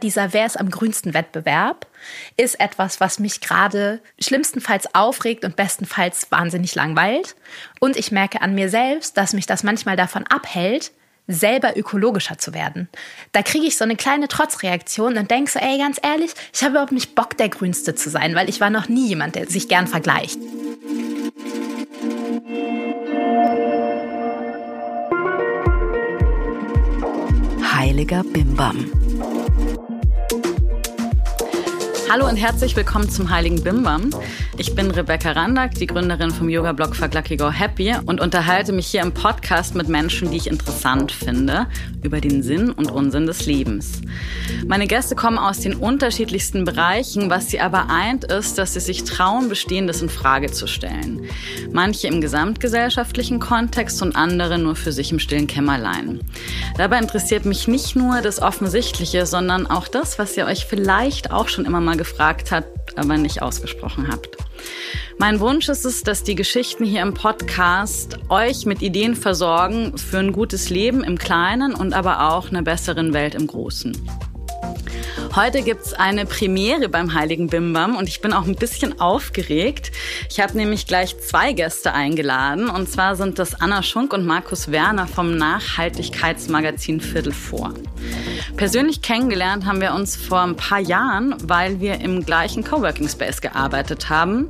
Dieser Wer ist am grünsten Wettbewerb ist etwas, was mich gerade schlimmstenfalls aufregt und bestenfalls wahnsinnig langweilt. Und ich merke an mir selbst, dass mich das manchmal davon abhält, selber ökologischer zu werden. Da kriege ich so eine kleine Trotzreaktion und denke so, ey, ganz ehrlich, ich habe überhaupt nicht Bock, der Grünste zu sein, weil ich war noch nie jemand, der sich gern vergleicht. Heiliger Bimbam. Hallo und herzlich willkommen zum Heiligen Bimbam. Ich bin Rebecca Randack, die Gründerin vom Yoga-Blog Fuck Lucky Go Happy und unterhalte mich hier im Podcast mit Menschen, die ich interessant finde, über den Sinn und Unsinn des Lebens. Meine Gäste kommen aus den unterschiedlichsten Bereichen, was sie aber eint, ist, dass sie sich trauen, Bestehendes in Frage zu stellen. Manche im gesamtgesellschaftlichen Kontext und andere nur für sich im stillen Kämmerlein. Dabei interessiert mich nicht nur das Offensichtliche, sondern auch das, was ihr euch vielleicht auch schon immer mal gefragt habt, aber nicht ausgesprochen habt. Mein Wunsch ist es, dass die Geschichten hier im Podcast euch mit Ideen versorgen für ein gutes Leben im Kleinen und aber auch einer besseren Welt im Großen. Heute gibt's eine Premiere beim Heiligen Bimbam und ich bin auch ein bisschen aufgeregt. Ich habe nämlich gleich zwei Gäste eingeladen und zwar sind das Anna Schunk und Markus Werner vom Nachhaltigkeitsmagazin Viertel vor. Persönlich kennengelernt haben wir uns vor ein paar Jahren, weil wir im gleichen Coworking Space gearbeitet haben.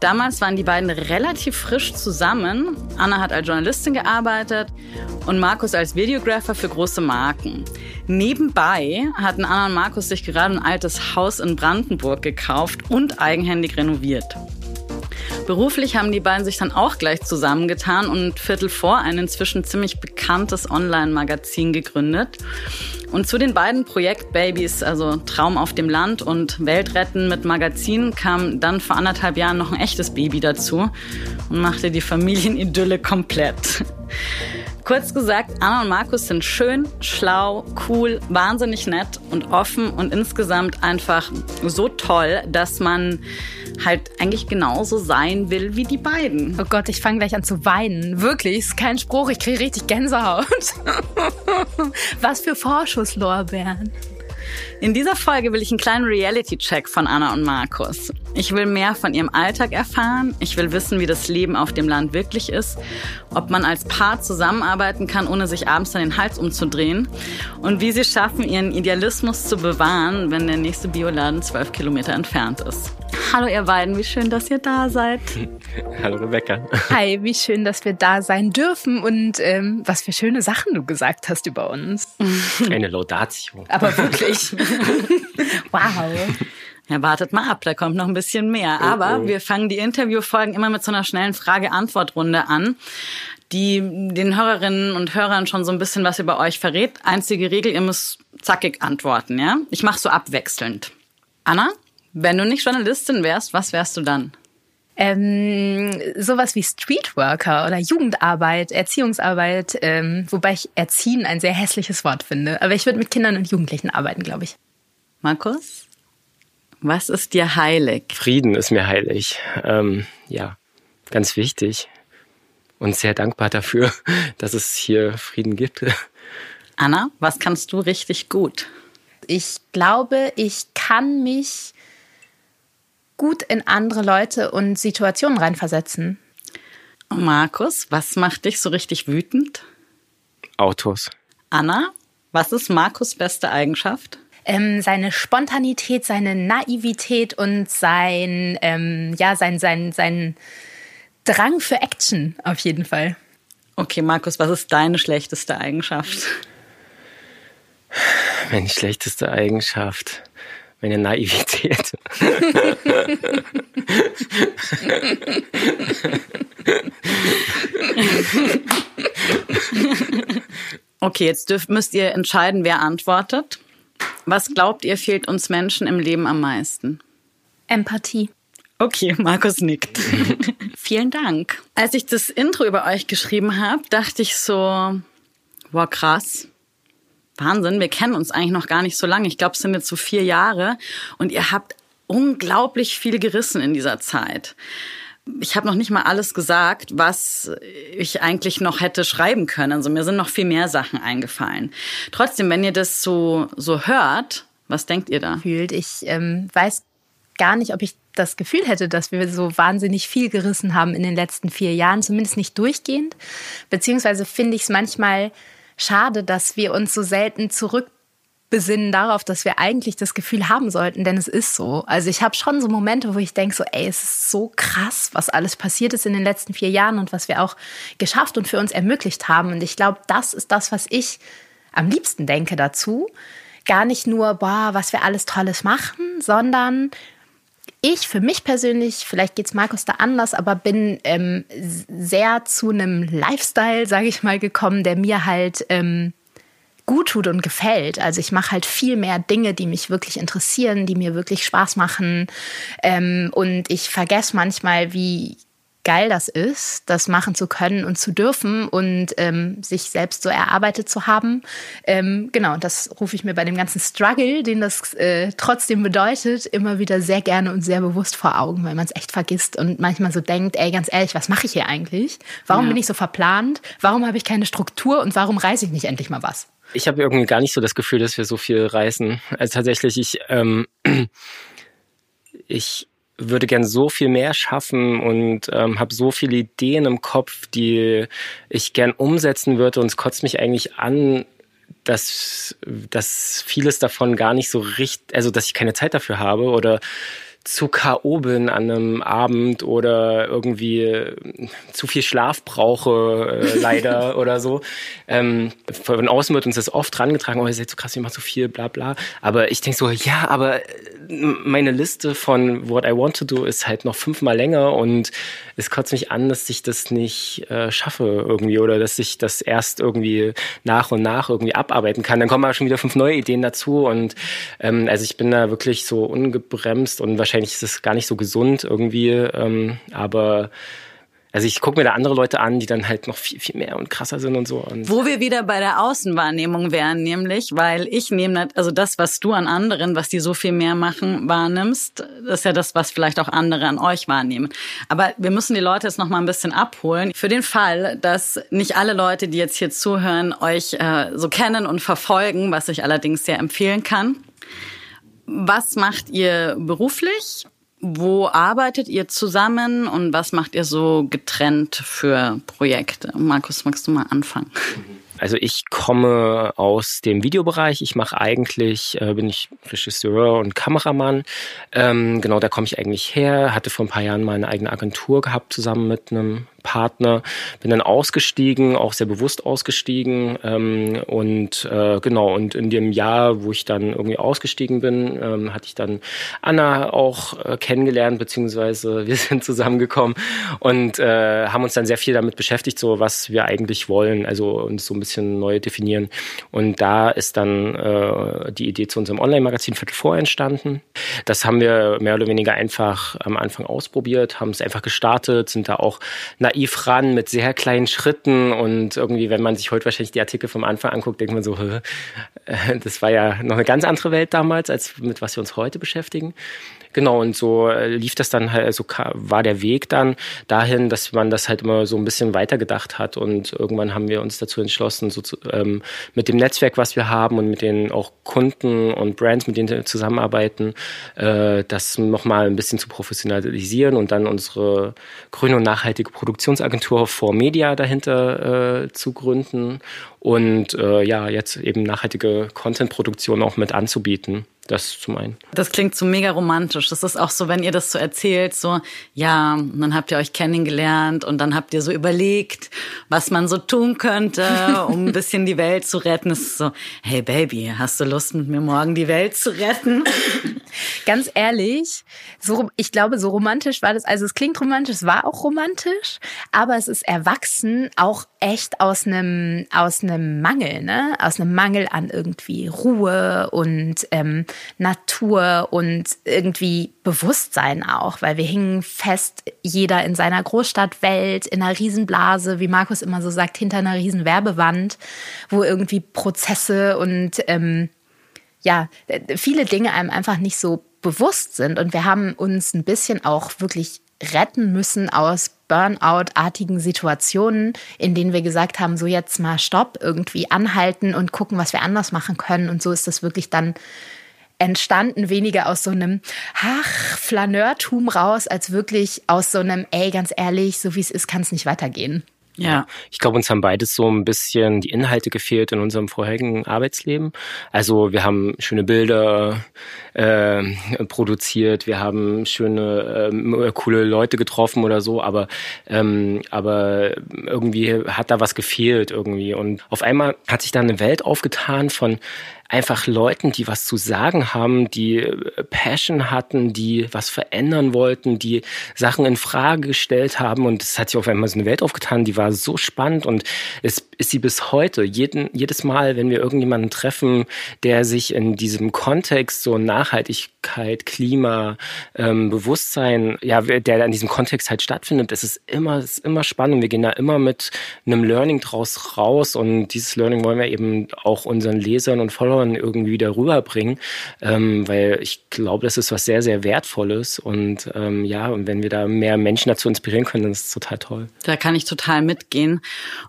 Damals waren die beiden relativ frisch zusammen. Anna hat als Journalistin gearbeitet und Markus als Videographer für große Marken. Nebenbei hatten Anna und Markus sich gerade ein altes Haus in Brandenburg gekauft und eigenhändig renoviert. Beruflich haben die beiden sich dann auch gleich zusammengetan und Viertel vor ein inzwischen ziemlich bekanntes Online-Magazin gegründet. Und zu den beiden Projektbabys, also Traum auf dem Land und Weltretten mit Magazin, kam dann vor anderthalb Jahren noch ein echtes Baby dazu und machte die Familienidylle komplett. Kurz gesagt, Anna und Markus sind schön, schlau, cool, wahnsinnig nett und offen und insgesamt einfach so toll, dass man halt eigentlich genauso sein will wie die beiden. Oh Gott, ich fange gleich an zu weinen. Wirklich, ist kein Spruch, ich kriege richtig Gänsehaut. Was für Vorschusslorbeeren. In dieser Folge will ich einen kleinen Reality-Check von Anna und Markus. Ich will mehr von ihrem Alltag erfahren. Ich will wissen, wie das Leben auf dem Land wirklich ist. Ob man als Paar zusammenarbeiten kann, ohne sich abends an den Hals umzudrehen. Und wie sie schaffen, ihren Idealismus zu bewahren, wenn der nächste Bioladen zwölf Kilometer entfernt ist. Hallo ihr beiden, wie schön, dass ihr da seid. Hallo Rebecca. Hi, wie schön, dass wir da sein dürfen und ähm, was für schöne Sachen du gesagt hast über uns. Eine Laudatio. Aber wirklich. wow. Ja, wartet mal ab, da kommt noch ein bisschen mehr. Oh, Aber oh. wir fangen die Interviewfolgen immer mit so einer schnellen Frage-Antwort-Runde an, die den Hörerinnen und Hörern schon so ein bisschen was über euch verrät. Einzige Regel, ihr müsst zackig antworten, ja? Ich mache so abwechselnd. Anna, wenn du nicht Journalistin wärst, was wärst du dann? Ähm, sowas wie Streetworker oder Jugendarbeit, Erziehungsarbeit, ähm, wobei ich Erziehen ein sehr hässliches Wort finde. Aber ich würde mit Kindern und Jugendlichen arbeiten, glaube ich. Markus? Was ist dir heilig? Frieden ist mir heilig. Ähm, ja, ganz wichtig. Und sehr dankbar dafür, dass es hier Frieden gibt. Anna, was kannst du richtig gut? Ich glaube, ich kann mich gut in andere Leute und Situationen reinversetzen. Markus, was macht dich so richtig wütend? Autos. Anna, was ist Markus' beste Eigenschaft? Ähm, seine Spontanität, seine Naivität und sein, ähm, ja, sein, sein, sein Drang für Action auf jeden Fall. Okay, Markus, was ist deine schlechteste Eigenschaft? Meine schlechteste Eigenschaft meine Naivität. okay, jetzt dürft, müsst ihr entscheiden, wer antwortet. Was glaubt ihr, fehlt uns Menschen im Leben am meisten? Empathie. Okay, Markus nickt. Vielen Dank. Als ich das Intro über euch geschrieben habe, dachte ich so, wow, krass. Wahnsinn, wir kennen uns eigentlich noch gar nicht so lange. Ich glaube, es sind jetzt so vier Jahre und ihr habt unglaublich viel gerissen in dieser Zeit. Ich habe noch nicht mal alles gesagt, was ich eigentlich noch hätte schreiben können. Also mir sind noch viel mehr Sachen eingefallen. Trotzdem, wenn ihr das so, so hört, Was denkt ihr da? Fühlt. Ich ähm, weiß gar nicht, ob ich das Gefühl hätte, dass wir so wahnsinnig viel gerissen haben in den letzten vier Jahren, zumindest nicht durchgehend. Beziehungsweise finde ich es manchmal schade, dass wir uns so selten zurückbesinnen darauf, dass wir eigentlich das Gefühl haben sollten, denn es ist so. Also ich habe schon so Momente, wo ich denke, so, ey, es ist so krass, was alles passiert ist in den letzten vier Jahren und was wir auch geschafft und für uns ermöglicht haben. Und ich glaube, das ist das, was ich am liebsten denke dazu. Gar nicht nur, boah, was wir alles Tolles machen, sondern ich für mich persönlich, vielleicht geht es Markus da anders, aber bin ähm, sehr zu einem Lifestyle, sage ich mal, gekommen, der mir halt ähm, gut tut und gefällt. Also ich mache halt viel mehr Dinge, die mich wirklich interessieren, die mir wirklich Spaß machen. Ähm, und ich vergesse manchmal, wie geil das ist, das machen zu können und zu dürfen und ähm, sich selbst so erarbeitet zu haben. Ähm, genau, das rufe ich mir bei dem ganzen Struggle, den das äh, trotzdem bedeutet, immer wieder sehr gerne und sehr bewusst vor Augen, weil man es echt vergisst und manchmal so denkt, ey, ganz ehrlich, was mache ich hier eigentlich? Warum ja. bin ich so verplant? Warum habe ich keine Struktur und warum reise ich nicht endlich mal was? Ich habe irgendwie gar nicht so das Gefühl, dass wir so viel reisen. Also tatsächlich, ich, ähm, ich würde gern so viel mehr schaffen und ähm, habe so viele Ideen im Kopf, die ich gern umsetzen würde. Und es kotzt mich eigentlich an, dass, dass vieles davon gar nicht so richtig, also dass ich keine Zeit dafür habe oder zu K.O. bin an einem Abend oder irgendwie äh, zu viel Schlaf brauche, äh, leider oder so. Ähm, von außen wird uns das oft rangetragen, oh, ihr seid so krass, ihr macht so viel, bla bla. Aber ich denke so, ja, aber äh, meine Liste von What I Want to Do ist halt noch fünfmal länger und es kotzt mich an, dass ich das nicht äh, schaffe irgendwie oder dass ich das erst irgendwie nach und nach irgendwie abarbeiten kann. Dann kommen aber schon wieder fünf neue Ideen dazu und ähm, also ich bin da wirklich so ungebremst und wahrscheinlich ist es gar nicht so gesund irgendwie, ähm, aber also ich gucke mir da andere Leute an, die dann halt noch viel, viel mehr und krasser sind und so. Und Wo wir wieder bei der Außenwahrnehmung wären, nämlich, weil ich nehme, also das, was du an anderen, was die so viel mehr machen, wahrnimmst, ist ja das, was vielleicht auch andere an euch wahrnehmen. Aber wir müssen die Leute jetzt noch mal ein bisschen abholen. Für den Fall, dass nicht alle Leute, die jetzt hier zuhören, euch äh, so kennen und verfolgen, was ich allerdings sehr empfehlen kann. Was macht ihr beruflich? Wo arbeitet ihr zusammen und was macht ihr so getrennt für Projekte? Markus, magst du mal anfangen? Also ich komme aus dem Videobereich. Ich mache eigentlich, äh, bin ich Regisseur und Kameramann. Ähm, genau, da komme ich eigentlich her. Hatte vor ein paar Jahren mal eine eigene Agentur gehabt, zusammen mit einem Partner. Bin dann ausgestiegen, auch sehr bewusst ausgestiegen. Ähm, und äh, genau, und in dem Jahr, wo ich dann irgendwie ausgestiegen bin, ähm, hatte ich dann Anna auch äh, kennengelernt, beziehungsweise wir sind zusammengekommen und äh, haben uns dann sehr viel damit beschäftigt, so was wir eigentlich wollen, also uns so ein bisschen neu definieren. Und da ist dann äh, die Idee zu unserem Online-Magazin Viertel vor entstanden. Das haben wir mehr oder weniger einfach am Anfang ausprobiert, haben es einfach gestartet, sind da auch naiv ran mit sehr kleinen Schritten und irgendwie, wenn man sich heute wahrscheinlich die Artikel vom Anfang anguckt, denkt man so, das war ja noch eine ganz andere Welt damals, als mit was wir uns heute beschäftigen. Genau, und so äh, lief das dann halt, so also war der Weg dann dahin, dass man das halt immer so ein bisschen weitergedacht hat. Und irgendwann haben wir uns dazu entschlossen, so zu, ähm, mit dem Netzwerk, was wir haben und mit den auch Kunden und Brands, mit denen wir zusammenarbeiten, äh, das nochmal ein bisschen zu professionalisieren und dann unsere grüne und nachhaltige Produktionsagentur For Media dahinter äh, zu gründen und äh, ja, jetzt eben nachhaltige Content-Produktion auch mit anzubieten. Das zum einen. Das klingt so mega romantisch. Das ist auch so, wenn ihr das so erzählt, so, ja, dann habt ihr euch kennengelernt und dann habt ihr so überlegt, was man so tun könnte, um ein bisschen die Welt zu retten. Es ist so, hey Baby, hast du Lust mit mir morgen die Welt zu retten? Ganz ehrlich, so, ich glaube, so romantisch war das, also es klingt romantisch, es war auch romantisch, aber es ist erwachsen auch echt aus einem, aus einem Mangel, ne? Aus einem Mangel an irgendwie Ruhe und ähm, Natur und irgendwie Bewusstsein auch, weil wir hingen fest, jeder in seiner Großstadtwelt, in einer Riesenblase, wie Markus immer so sagt, hinter einer riesen Werbewand, wo irgendwie Prozesse und ähm, ja, viele Dinge einem einfach nicht so bewusst sind. Und wir haben uns ein bisschen auch wirklich retten müssen aus Burnout-artigen Situationen, in denen wir gesagt haben, so jetzt mal Stopp, irgendwie anhalten und gucken, was wir anders machen können. Und so ist das wirklich dann entstanden weniger aus so einem ach Flaneurtum raus, als wirklich aus so einem ey ganz ehrlich, so wie es ist, kann es nicht weitergehen. Ja. Ich glaube, uns haben beides so ein bisschen die Inhalte gefehlt in unserem vorherigen Arbeitsleben. Also wir haben schöne Bilder äh, produziert, wir haben schöne, äh, coole Leute getroffen oder so, aber, ähm, aber irgendwie hat da was gefehlt irgendwie. Und auf einmal hat sich da eine Welt aufgetan von einfach Leuten, die was zu sagen haben, die äh, Passion hatten, die was verändern wollten, die Sachen in Frage gestellt haben und es hat sich auf einmal so eine Welt aufgetan, die war so spannend und es ist sie bis heute. Jeden, jedes Mal, wenn wir irgendjemanden treffen, der sich in diesem Kontext so Nachhaltigkeit, Klima, ähm, Bewusstsein, ja, der in diesem Kontext halt stattfindet, es ist immer, es ist immer spannend. Wir gehen da immer mit einem Learning draus raus und dieses Learning wollen wir eben auch unseren Lesern und Followern Followern irgendwie wieder rüberbringen, ähm, weil ich glaube, das ist was sehr, sehr Wertvolles. Und ähm, ja, und wenn wir da mehr Menschen dazu inspirieren können, dann ist es total toll. Da kann ich total mitgehen.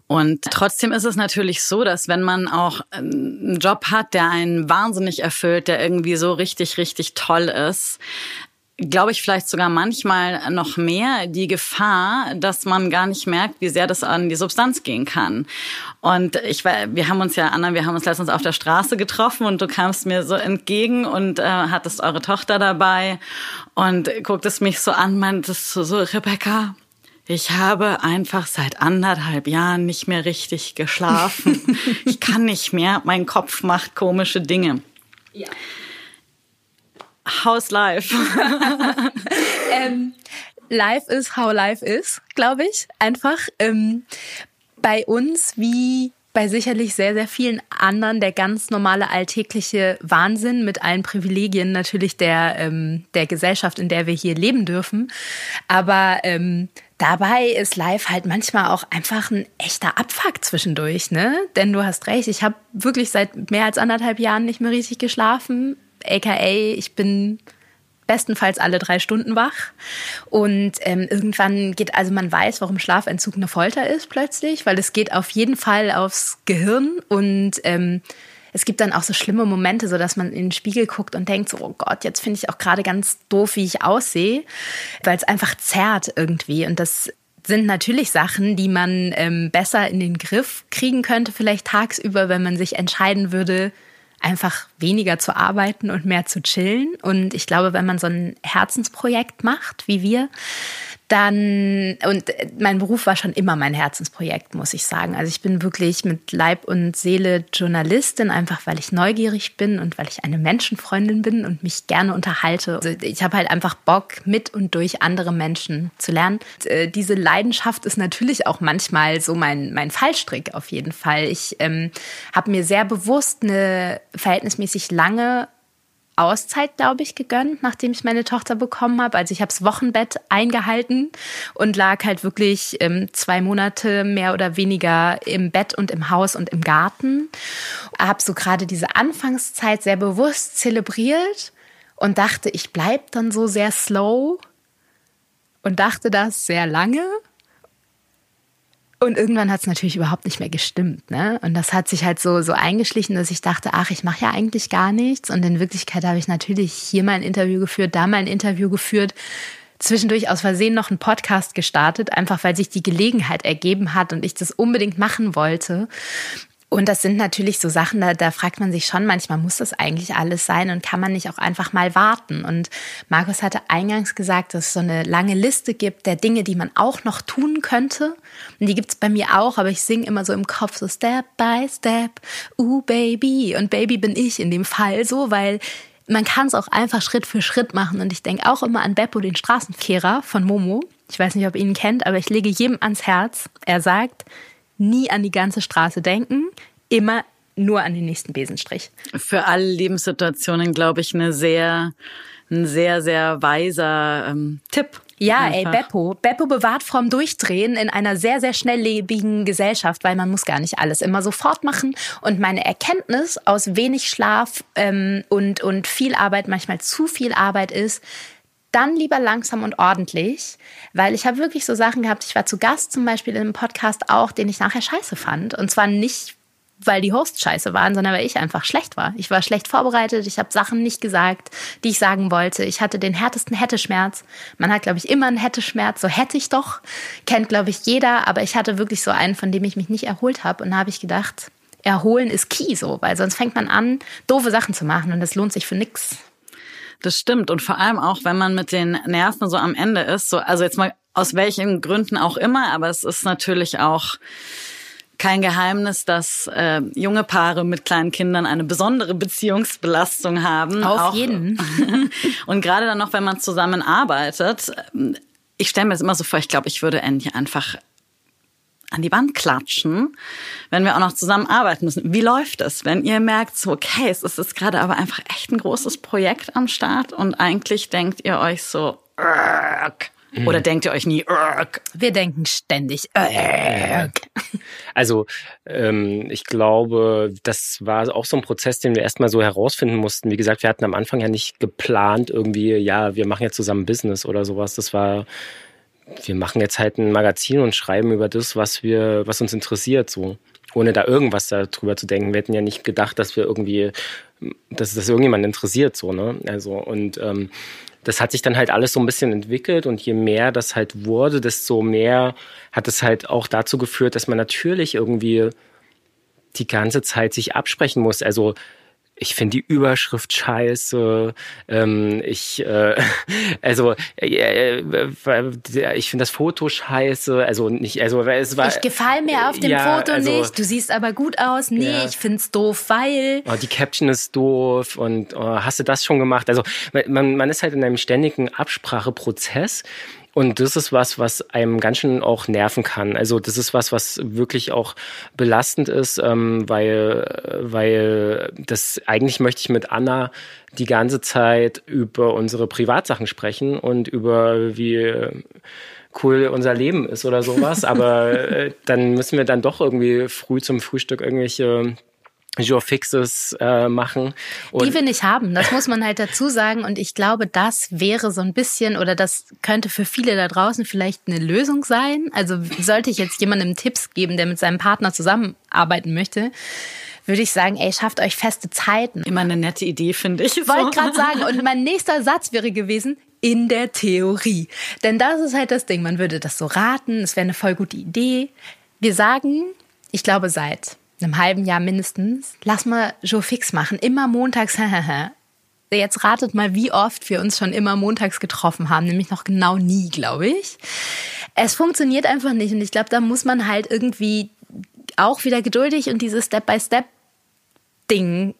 Und trotzdem ist es natürlich so, dass wenn man auch einen Job hat, der einen wahnsinnig erfüllt, der irgendwie so richtig, richtig toll ist, glaube ich, vielleicht sogar manchmal noch mehr die Gefahr, dass man gar nicht merkt, wie sehr das an die Substanz gehen kann. Und ich wir haben uns ja, Anna, wir haben uns letztens auf der Straße getroffen und du kamst mir so entgegen und äh, hattest eure Tochter dabei und gucktest mich so an, meintest so, so Rebecca, ich habe einfach seit anderthalb Jahren nicht mehr richtig geschlafen. ich kann nicht mehr, mein Kopf macht komische Dinge. Ja. How's life? ähm, life is how life is, glaube ich. Einfach ähm, bei uns wie bei sicherlich sehr, sehr vielen anderen der ganz normale alltägliche Wahnsinn mit allen Privilegien natürlich der, ähm, der Gesellschaft, in der wir hier leben dürfen. Aber ähm, dabei ist Live halt manchmal auch einfach ein echter Abfuck zwischendurch, ne? Denn du hast recht, ich habe wirklich seit mehr als anderthalb Jahren nicht mehr richtig geschlafen aka ich bin bestenfalls alle drei Stunden wach. Und ähm, irgendwann geht, also man weiß, warum Schlafentzug eine Folter ist plötzlich, weil es geht auf jeden Fall aufs Gehirn und ähm, es gibt dann auch so schlimme Momente, so dass man in den Spiegel guckt und denkt so, oh Gott, jetzt finde ich auch gerade ganz doof, wie ich aussehe, weil es einfach zerrt irgendwie. Und das sind natürlich Sachen, die man ähm, besser in den Griff kriegen könnte, vielleicht tagsüber, wenn man sich entscheiden würde, einfach weniger zu arbeiten und mehr zu chillen. Und ich glaube, wenn man so ein Herzensprojekt macht, wie wir, dann, und mein Beruf war schon immer mein Herzensprojekt, muss ich sagen. Also ich bin wirklich mit Leib und Seele Journalistin, einfach weil ich neugierig bin und weil ich eine Menschenfreundin bin und mich gerne unterhalte. Also ich habe halt einfach Bock, mit und durch andere Menschen zu lernen. Und, äh, diese Leidenschaft ist natürlich auch manchmal so mein, mein Fallstrick auf jeden Fall. Ich ähm, habe mir sehr bewusst eine verhältnismäßig lange Auszeit, glaube ich, gegönnt, nachdem ich meine Tochter bekommen habe. Also ich habe das Wochenbett eingehalten und lag halt wirklich ähm, zwei Monate mehr oder weniger im Bett und im Haus und im Garten. Habe so gerade diese Anfangszeit sehr bewusst zelebriert und dachte, ich bleibe dann so sehr slow und dachte das sehr lange und irgendwann hat es natürlich überhaupt nicht mehr gestimmt. Ne? Und das hat sich halt so, so eingeschlichen, dass ich dachte, ach, ich mache ja eigentlich gar nichts. Und in Wirklichkeit habe ich natürlich hier mal ein Interview geführt, da mal ein Interview geführt, zwischendurch aus Versehen noch einen Podcast gestartet, einfach weil sich die Gelegenheit ergeben hat und ich das unbedingt machen wollte. Und das sind natürlich so Sachen, da, da fragt man sich schon manchmal, muss das eigentlich alles sein und kann man nicht auch einfach mal warten? Und Markus hatte eingangs gesagt, dass es so eine lange Liste gibt der Dinge, die man auch noch tun könnte. Und die gibt's bei mir auch, aber ich singe immer so im Kopf so Step by Step, uh Baby. Und Baby bin ich in dem Fall so, weil man kann es auch einfach Schritt für Schritt machen. Und ich denke auch immer an Beppo, den Straßenkehrer von Momo. Ich weiß nicht, ob ihr ihn kennt, aber ich lege jedem ans Herz. Er sagt, nie an die ganze Straße denken, immer nur an den nächsten Besenstrich. Für alle Lebenssituationen, glaube ich, eine sehr, ein sehr, sehr weiser ähm, Tipp. Ja, Einfach. ey, Beppo. Beppo bewahrt vom Durchdrehen in einer sehr, sehr schnelllebigen Gesellschaft, weil man muss gar nicht alles immer sofort machen. Und meine Erkenntnis aus wenig Schlaf ähm, und, und viel Arbeit, manchmal zu viel Arbeit ist, dann lieber langsam und ordentlich, weil ich habe wirklich so Sachen gehabt. Ich war zu Gast zum Beispiel in einem Podcast auch, den ich nachher scheiße fand. Und zwar nicht weil die Hosts scheiße waren, sondern weil ich einfach schlecht war. Ich war schlecht vorbereitet, ich habe Sachen nicht gesagt, die ich sagen wollte. Ich hatte den härtesten Hätte-Schmerz. Man hat, glaube ich, immer einen Hätte-Schmerz, so hätte ich doch. Kennt, glaube ich, jeder, aber ich hatte wirklich so einen, von dem ich mich nicht erholt habe. Und da habe ich gedacht, erholen ist key so, weil sonst fängt man an, doofe Sachen zu machen und das lohnt sich für nix. Das stimmt. Und vor allem auch, wenn man mit den Nerven so am Ende ist, so, also jetzt mal aus welchen Gründen auch immer, aber es ist natürlich auch kein Geheimnis, dass äh, junge Paare mit kleinen Kindern eine besondere Beziehungsbelastung haben. Auf auch, jeden. und gerade dann noch, wenn man zusammenarbeitet. Ich stelle mir das immer so vor, ich glaube, ich würde Andy einfach an die Wand klatschen, wenn wir auch noch zusammenarbeiten müssen. Wie läuft es, wenn ihr merkt, so, okay, es ist gerade aber einfach echt ein großes Projekt am Start und eigentlich denkt ihr euch so, Urgh. Mhm. Oder denkt ihr euch nie, Urgh. wir denken ständig, Urgh. Also ähm, ich glaube, das war auch so ein Prozess, den wir erstmal so herausfinden mussten. Wie gesagt, wir hatten am Anfang ja nicht geplant, irgendwie, ja, wir machen jetzt zusammen Business oder sowas. Das war, wir machen jetzt halt ein Magazin und schreiben über das, was wir, was uns interessiert, so. Ohne da irgendwas darüber zu denken. Wir hätten ja nicht gedacht, dass wir irgendwie, dass das irgendjemand interessiert, so, ne? Also, und ähm, das hat sich dann halt alles so ein bisschen entwickelt und je mehr das halt wurde, desto mehr hat es halt auch dazu geführt, dass man natürlich irgendwie die ganze Zeit sich absprechen muss. Also ich finde die Überschrift scheiße. Ähm, ich, äh, also, äh, äh, ich finde das Foto scheiße. Also nicht, also es war. Ich gefall mir auf dem ja, Foto also, nicht. Du siehst aber gut aus. Nee, ja. ich find's doof, weil. Oh, die Caption ist doof und oh, hast du das schon gemacht? Also man, man ist halt in einem ständigen Abspracheprozess. Und das ist was, was einem ganz schön auch nerven kann. Also das ist was, was wirklich auch belastend ist, ähm, weil, weil das eigentlich möchte ich mit Anna die ganze Zeit über unsere Privatsachen sprechen und über wie cool unser Leben ist oder sowas. Aber äh, dann müssen wir dann doch irgendwie früh zum Frühstück irgendwelche Jour Fixes äh, machen. Und die wir nicht haben, das muss man halt dazu sagen. Und ich glaube, das wäre so ein bisschen oder das könnte für viele da draußen vielleicht eine Lösung sein. Also sollte ich jetzt jemandem Tipps geben, der mit seinem Partner zusammenarbeiten möchte, würde ich sagen, ey, schafft euch feste Zeiten. Immer eine nette Idee, finde ich. Wollte gerade sagen. Und mein nächster Satz wäre gewesen, in der Theorie. Denn das ist halt das Ding. Man würde das so raten. Es wäre eine voll gute Idee. Wir sagen, ich glaube, seit einem halben Jahr mindestens, lass mal Joe Fix machen, immer montags. Jetzt ratet mal, wie oft wir uns schon immer montags getroffen haben, nämlich noch genau nie, glaube ich. Es funktioniert einfach nicht und ich glaube, da muss man halt irgendwie auch wieder geduldig und dieses Step-by-Step-Ding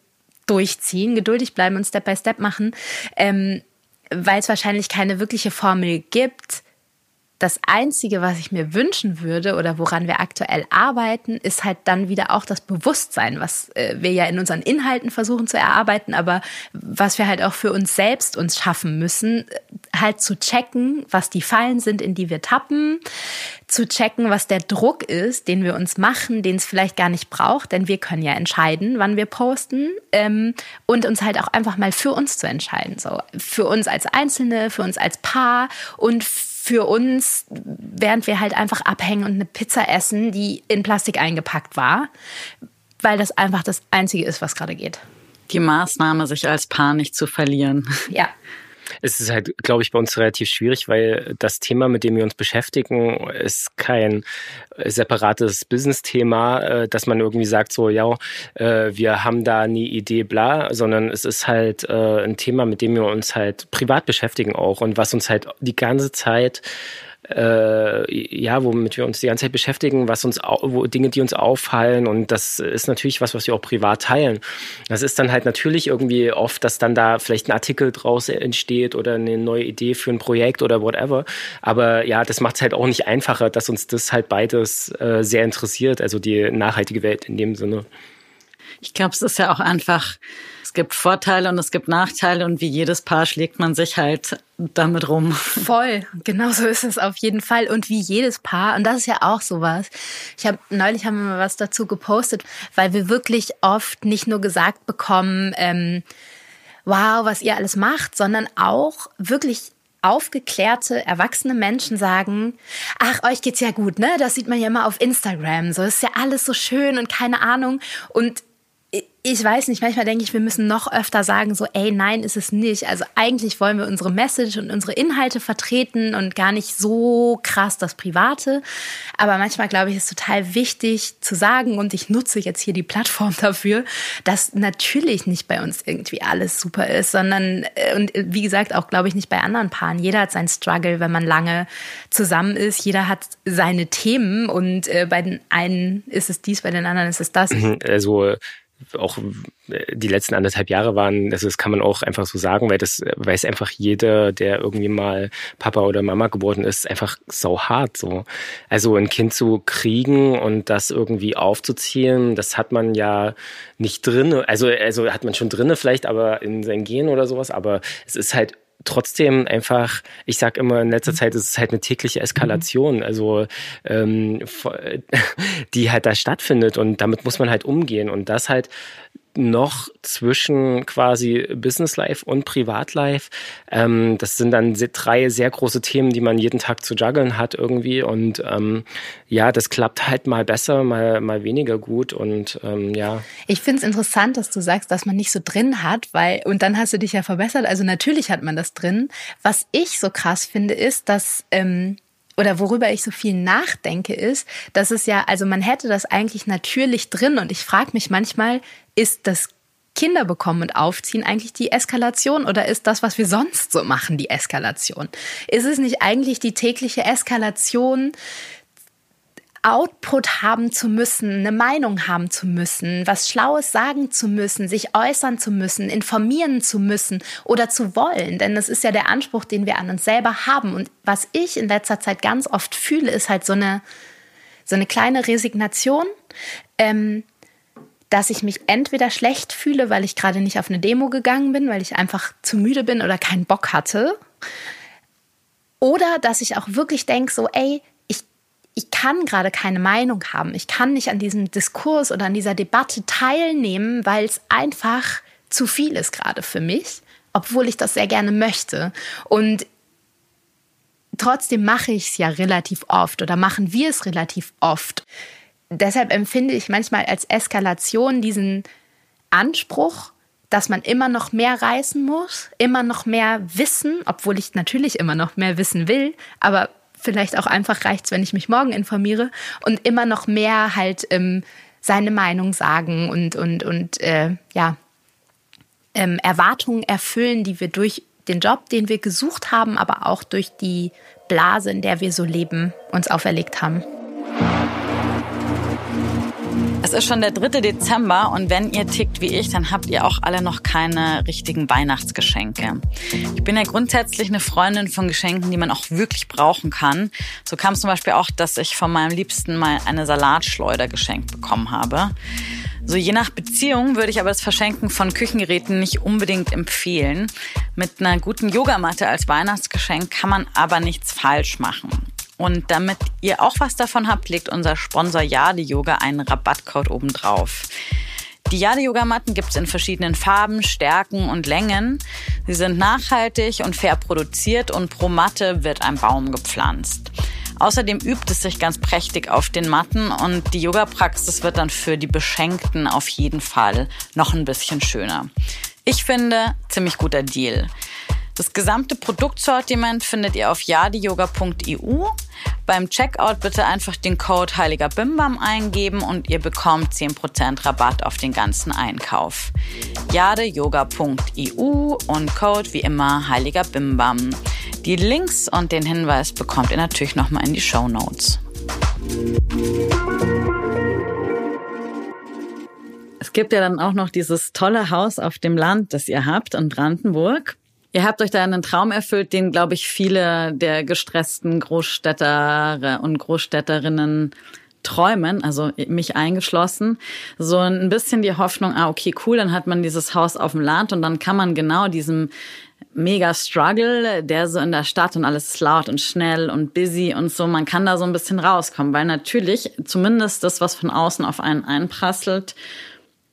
durchziehen, geduldig bleiben und Step-by-Step machen, ähm, weil es wahrscheinlich keine wirkliche Formel gibt das Einzige, was ich mir wünschen würde oder woran wir aktuell arbeiten, ist halt dann wieder auch das Bewusstsein, was äh, wir ja in unseren Inhalten versuchen zu erarbeiten, aber was wir halt auch für uns selbst uns schaffen müssen, halt zu checken, was die Fallen sind, in die wir tappen, zu checken, was der Druck ist, den wir uns machen, den es vielleicht gar nicht braucht, denn wir können ja entscheiden, wann wir posten ähm, und uns halt auch einfach mal für uns zu entscheiden, so. Für uns als Einzelne, für uns als Paar und für uns, während wir halt einfach abhängen und eine Pizza essen, die in Plastik eingepackt war, weil das einfach das Einzige ist, was gerade geht. Die Maßnahme, sich als Paar nicht zu verlieren. Ja. Es ist halt, glaube ich, bei uns relativ schwierig, weil das Thema, mit dem wir uns beschäftigen, ist kein separates Business-Thema, äh, dass man irgendwie sagt, so, ja, äh, wir haben da eine Idee, bla, sondern es ist halt äh, ein Thema, mit dem wir uns halt privat beschäftigen auch und was uns halt die ganze Zeit äh, ja, womit wir uns die ganze Zeit beschäftigen, was uns, wo Dinge, die uns auffallen und das ist natürlich was, was wir auch privat teilen. Das ist dann halt natürlich irgendwie oft, dass dann da vielleicht ein Artikel draus entsteht oder eine neue Idee für ein Projekt oder whatever. Aber ja, das macht es halt auch nicht einfacher, dass uns das halt beides äh, sehr interessiert, also die nachhaltige Welt in dem Sinne. Ich glaube, es ist ja auch einfach es gibt Vorteile und es gibt Nachteile und wie jedes Paar schlägt man sich halt damit rum. Voll, genau so ist es auf jeden Fall und wie jedes Paar und das ist ja auch sowas. Ich habe neulich haben wir mal was dazu gepostet, weil wir wirklich oft nicht nur gesagt bekommen, ähm, wow, was ihr alles macht, sondern auch wirklich aufgeklärte, erwachsene Menschen sagen, ach, euch geht's ja gut, ne? Das sieht man ja immer auf Instagram. So ist ja alles so schön und keine Ahnung. Und ich weiß nicht, manchmal denke ich, wir müssen noch öfter sagen, so, ey, nein, ist es nicht. Also eigentlich wollen wir unsere Message und unsere Inhalte vertreten und gar nicht so krass das Private. Aber manchmal glaube ich, ist total wichtig zu sagen, und ich nutze jetzt hier die Plattform dafür, dass natürlich nicht bei uns irgendwie alles super ist, sondern, äh, und wie gesagt, auch glaube ich nicht bei anderen Paaren. Jeder hat seinen Struggle, wenn man lange zusammen ist. Jeder hat seine Themen und äh, bei den einen ist es dies, bei den anderen ist es das. Also auch äh, die letzten anderthalb Jahre waren, also das kann man auch einfach so sagen, weil das weiß einfach jeder, der irgendwie mal Papa oder Mama geworden ist, einfach so hart so. Also ein Kind zu kriegen und das irgendwie aufzuziehen, das hat man ja nicht drin, also also hat man schon drinne vielleicht, aber in sein Gen oder sowas, aber es ist halt trotzdem einfach, ich sag immer, in letzter mhm. Zeit ist es halt eine tägliche Eskalation, mhm. also ähm, die halt da stattfindet und damit muss man halt umgehen und das halt noch zwischen quasi Business Life und Privatlife. Ähm, das sind dann drei sehr große Themen, die man jeden Tag zu juggeln hat irgendwie. Und ähm, ja, das klappt halt mal besser, mal, mal weniger gut. Und ähm, ja. Ich finde es interessant, dass du sagst, dass man nicht so drin hat, weil, und dann hast du dich ja verbessert. Also natürlich hat man das drin. Was ich so krass finde, ist, dass ähm, oder worüber ich so viel nachdenke, ist, dass es ja, also man hätte das eigentlich natürlich drin und ich frage mich manchmal, ist das Kinder bekommen und aufziehen eigentlich die Eskalation oder ist das, was wir sonst so machen, die Eskalation? Ist es nicht eigentlich die tägliche Eskalation, Output haben zu müssen, eine Meinung haben zu müssen, was Schlaues sagen zu müssen, sich äußern zu müssen, informieren zu müssen oder zu wollen. Denn das ist ja der Anspruch, den wir an uns selber haben. Und was ich in letzter Zeit ganz oft fühle, ist halt so eine, so eine kleine Resignation. Ähm, dass ich mich entweder schlecht fühle, weil ich gerade nicht auf eine Demo gegangen bin, weil ich einfach zu müde bin oder keinen Bock hatte. Oder dass ich auch wirklich denke, so, ey, ich, kann gerade keine Meinung haben. Ich kann nicht an diesem Diskurs oder an dieser Debatte teilnehmen, weil es einfach zu viel ist gerade für mich, obwohl ich das sehr gerne möchte. Und trotzdem mache ich es ja relativ oft oder machen wir es relativ oft deshalb empfinde ich manchmal als Eskalation diesen Anspruch, dass man immer noch mehr reißen muss, immer noch mehr wissen, obwohl ich natürlich immer noch mehr wissen will, aber vielleicht auch einfach reicht es, wenn ich mich morgen informiere und immer noch mehr halt ähm, seine Meinung sagen und, und, und äh, ja, ähm, Erwartungen erfüllen, die wir durch den Job, den wir gesucht haben, aber auch durch die Blase, in der wir so leben, uns auferlegt haben. Es ist schon der 3. Dezember und wenn ihr tickt wie ich, dann habt ihr auch alle noch keine richtigen Weihnachtsgeschenke. Ich bin ja grundsätzlich eine Freundin von Geschenken, die man auch wirklich brauchen kann. So kam es zum Beispiel auch, dass ich von meinem Liebsten mal eine Salatschleuder geschenkt bekommen habe. So je nach Beziehung würde ich aber das Verschenken von Küchengeräten nicht unbedingt empfehlen. Mit einer guten Yogamatte als Weihnachtsgeschenk kann man aber nichts falsch machen. Und damit ihr auch was davon habt, legt unser Sponsor Jade Yoga einen Rabattcode obendrauf. Die Jade Yogamatten gibt es in verschiedenen Farben, Stärken und Längen. Sie sind nachhaltig und fair produziert und pro Matte wird ein Baum gepflanzt. Außerdem übt es sich ganz prächtig auf den Matten und die Yoga-Praxis wird dann für die Beschenkten auf jeden Fall noch ein bisschen schöner. Ich finde, ziemlich guter Deal. Das gesamte Produktsortiment findet ihr auf yadiyoga.eu. Beim Checkout bitte einfach den Code Heiliger Bimbam eingeben und ihr bekommt 10% Rabatt auf den ganzen Einkauf. jadeyoga.eu und Code wie immer Heiliger Bimbam. Die Links und den Hinweis bekommt ihr natürlich nochmal in die Show Notes. Es gibt ja dann auch noch dieses tolle Haus auf dem Land, das ihr habt in Brandenburg. Ihr habt euch da einen Traum erfüllt, den, glaube ich, viele der gestressten Großstädter und Großstädterinnen träumen, also mich eingeschlossen, so ein bisschen die Hoffnung, ah, okay, cool, dann hat man dieses Haus auf dem Land und dann kann man genau diesem mega Struggle, der so in der Stadt und alles laut und schnell und busy und so, man kann da so ein bisschen rauskommen, weil natürlich zumindest das, was von außen auf einen einprasselt,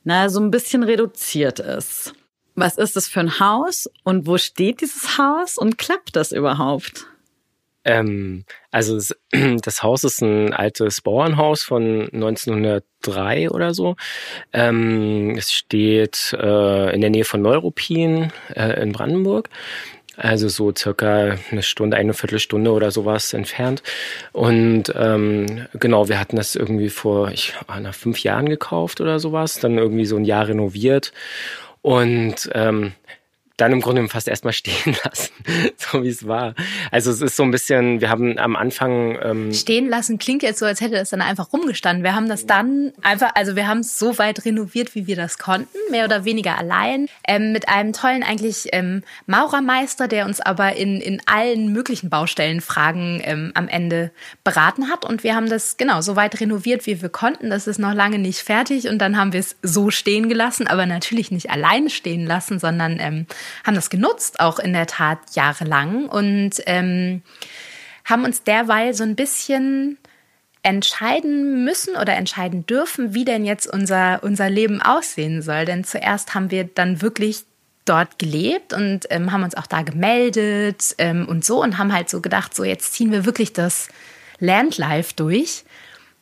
naja, so ein bisschen reduziert ist. Was ist das für ein Haus und wo steht dieses Haus und klappt das überhaupt? Ähm, also das, Haus ist ein altes Bauernhaus von 1903 oder so. Ähm, es steht äh, in der Nähe von Neuruppin äh, in Brandenburg. Also so circa eine Stunde, eine Viertelstunde oder sowas entfernt. Und ähm, genau, wir hatten das irgendwie vor ich, nach fünf Jahren gekauft oder sowas, dann irgendwie so ein Jahr renoviert. Und ähm, dann im Grunde fast erstmal stehen lassen, so wie es war. Also es ist so ein bisschen, wir haben am Anfang ähm stehen lassen klingt jetzt so, als hätte das dann einfach rumgestanden. Wir haben das dann einfach, also wir haben es so weit renoviert, wie wir das konnten, mehr oder weniger allein, ähm, mit einem tollen eigentlich ähm, Maurermeister, der uns aber in in allen möglichen Baustellenfragen ähm, am Ende beraten hat. Und wir haben das genau so weit renoviert, wie wir konnten. Das ist noch lange nicht fertig und dann haben wir es so stehen gelassen, aber natürlich nicht allein stehen lassen, sondern ähm, haben das genutzt, auch in der Tat jahrelang und ähm, haben uns derweil so ein bisschen entscheiden müssen oder entscheiden dürfen, wie denn jetzt unser, unser Leben aussehen soll. Denn zuerst haben wir dann wirklich dort gelebt und ähm, haben uns auch da gemeldet ähm, und so und haben halt so gedacht, so jetzt ziehen wir wirklich das Landlife durch.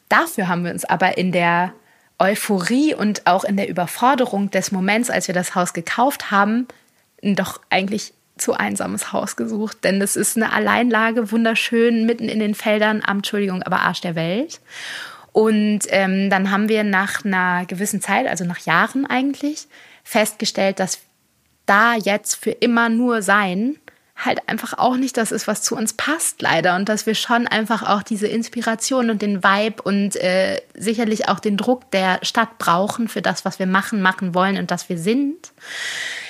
Dafür haben wir uns aber in der Euphorie und auch in der Überforderung des Moments, als wir das Haus gekauft haben, doch eigentlich zu einsames Haus gesucht, denn das ist eine Alleinlage, wunderschön, mitten in den Feldern am, Entschuldigung, aber Arsch der Welt. Und ähm, dann haben wir nach einer gewissen Zeit, also nach Jahren eigentlich, festgestellt, dass da jetzt für immer nur sein halt einfach auch nicht das ist, was zu uns passt, leider. Und dass wir schon einfach auch diese Inspiration und den Vibe und äh, sicherlich auch den Druck der Stadt brauchen für das, was wir machen, machen wollen und das wir sind.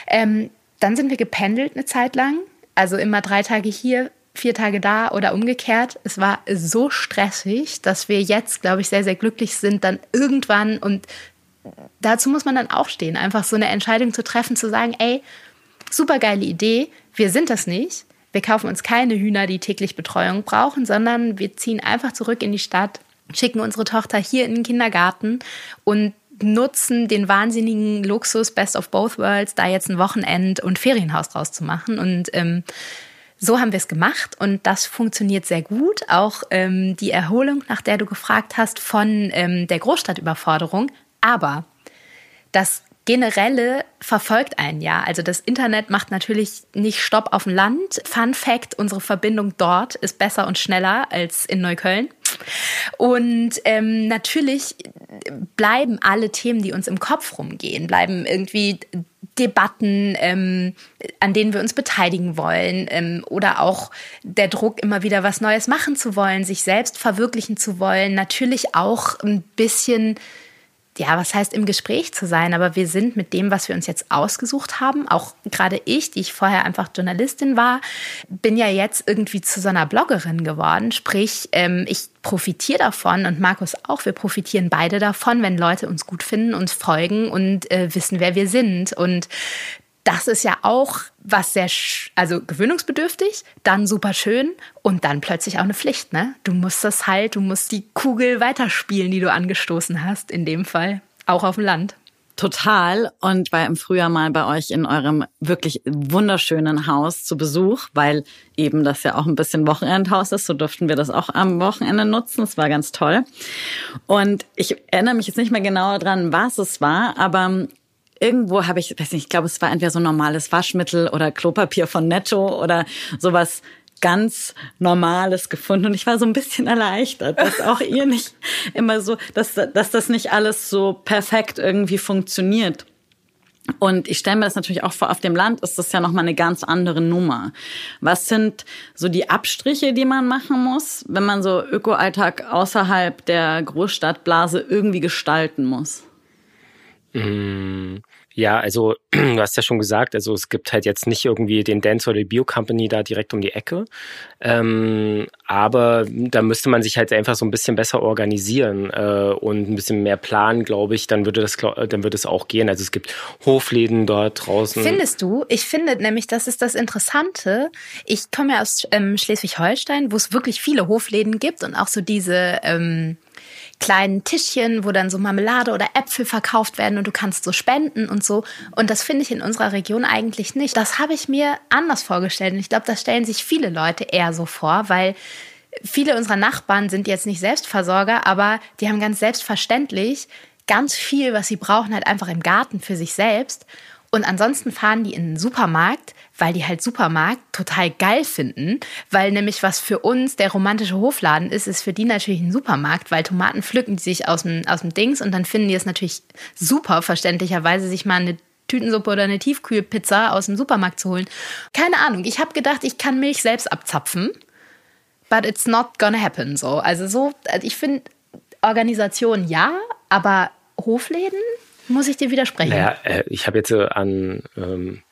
Ähm, dann sind wir gependelt eine Zeit lang, also immer drei Tage hier, vier Tage da oder umgekehrt. Es war so stressig, dass wir jetzt, glaube ich, sehr, sehr glücklich sind, dann irgendwann und dazu muss man dann auch stehen, einfach so eine Entscheidung zu treffen, zu sagen, ey, super geile Idee, wir sind das nicht. Wir kaufen uns keine Hühner, die täglich Betreuung brauchen, sondern wir ziehen einfach zurück in die Stadt, schicken unsere Tochter hier in den Kindergarten und nutzen den wahnsinnigen Luxus Best of Both Worlds, da jetzt ein Wochenend- und Ferienhaus draus zu machen. Und ähm, so haben wir es gemacht und das funktioniert sehr gut. Auch ähm, die Erholung, nach der du gefragt hast, von ähm, der Großstadtüberforderung. Aber das Generelle verfolgt einen ja. Also das Internet macht natürlich nicht Stopp auf dem Land. Fun Fact, unsere Verbindung dort ist besser und schneller als in Neukölln. Und ähm, natürlich bleiben alle Themen, die uns im Kopf rumgehen, bleiben irgendwie Debatten, ähm, an denen wir uns beteiligen wollen ähm, oder auch der Druck, immer wieder was Neues machen zu wollen, sich selbst verwirklichen zu wollen, natürlich auch ein bisschen ja, was heißt im Gespräch zu sein, aber wir sind mit dem, was wir uns jetzt ausgesucht haben, auch gerade ich, die ich vorher einfach Journalistin war, bin ja jetzt irgendwie zu so einer Bloggerin geworden. Sprich, ähm, ich profitiere davon und Markus auch. Wir profitieren beide davon, wenn Leute uns gut finden, uns folgen und äh, wissen, wer wir sind. Und das ist ja auch was sehr, also gewöhnungsbedürftig, dann super schön und dann plötzlich auch eine Pflicht, ne? Du musst das halt, du musst die Kugel weiterspielen, die du angestoßen hast, in dem Fall, auch auf dem Land. Total. Und war im Frühjahr mal bei euch in eurem wirklich wunderschönen Haus zu Besuch, weil eben das ja auch ein bisschen Wochenendhaus ist. So durften wir das auch am Wochenende nutzen. Es war ganz toll. Und ich erinnere mich jetzt nicht mehr genauer dran, was es war, aber irgendwo habe ich, weiß nicht, ich glaube, es war entweder so normales Waschmittel oder Klopapier von Netto oder sowas ganz Normales gefunden. Und ich war so ein bisschen erleichtert, dass auch ihr nicht immer so, dass, dass das nicht alles so perfekt irgendwie funktioniert. Und ich stelle mir das natürlich auch vor, auf dem Land ist das ja nochmal eine ganz andere Nummer. Was sind so die Abstriche, die man machen muss, wenn man so Ökoalltag außerhalb der Großstadtblase irgendwie gestalten muss? Mmh. Ja, also du hast ja schon gesagt, also es gibt halt jetzt nicht irgendwie den Dance oder die Bio Company da direkt um die Ecke. Ähm, aber da müsste man sich halt einfach so ein bisschen besser organisieren äh, und ein bisschen mehr planen, glaube ich, dann würde das dann würde es auch gehen. Also es gibt Hofläden dort draußen. Findest du? Ich finde nämlich, das ist das Interessante. Ich komme ja aus ähm, Schleswig-Holstein, wo es wirklich viele Hofläden gibt und auch so diese ähm, kleinen Tischchen, wo dann so Marmelade oder Äpfel verkauft werden und du kannst so spenden und so. Und das finde ich in unserer Region eigentlich nicht. Das habe ich mir anders vorgestellt. Und ich glaube, das stellen sich viele Leute eher so vor, weil viele unserer Nachbarn sind jetzt nicht Selbstversorger, aber die haben ganz selbstverständlich ganz viel, was sie brauchen, halt einfach im Garten für sich selbst. Und ansonsten fahren die in den Supermarkt, weil die halt Supermarkt total geil finden, weil nämlich was für uns der romantische Hofladen ist, ist für die natürlich ein Supermarkt, weil Tomaten pflücken die sich aus dem, aus dem Dings und dann finden die es natürlich super, verständlicherweise, sich mal eine Tütensuppe oder eine Tiefkühlpizza aus dem Supermarkt zu holen. Keine Ahnung, ich habe gedacht, ich kann Milch selbst abzapfen, but it's not gonna happen so. Also so, ich finde Organisation ja, aber Hofläden muss ich dir widersprechen. Naja, äh, ich habe jetzt äh, an ähm,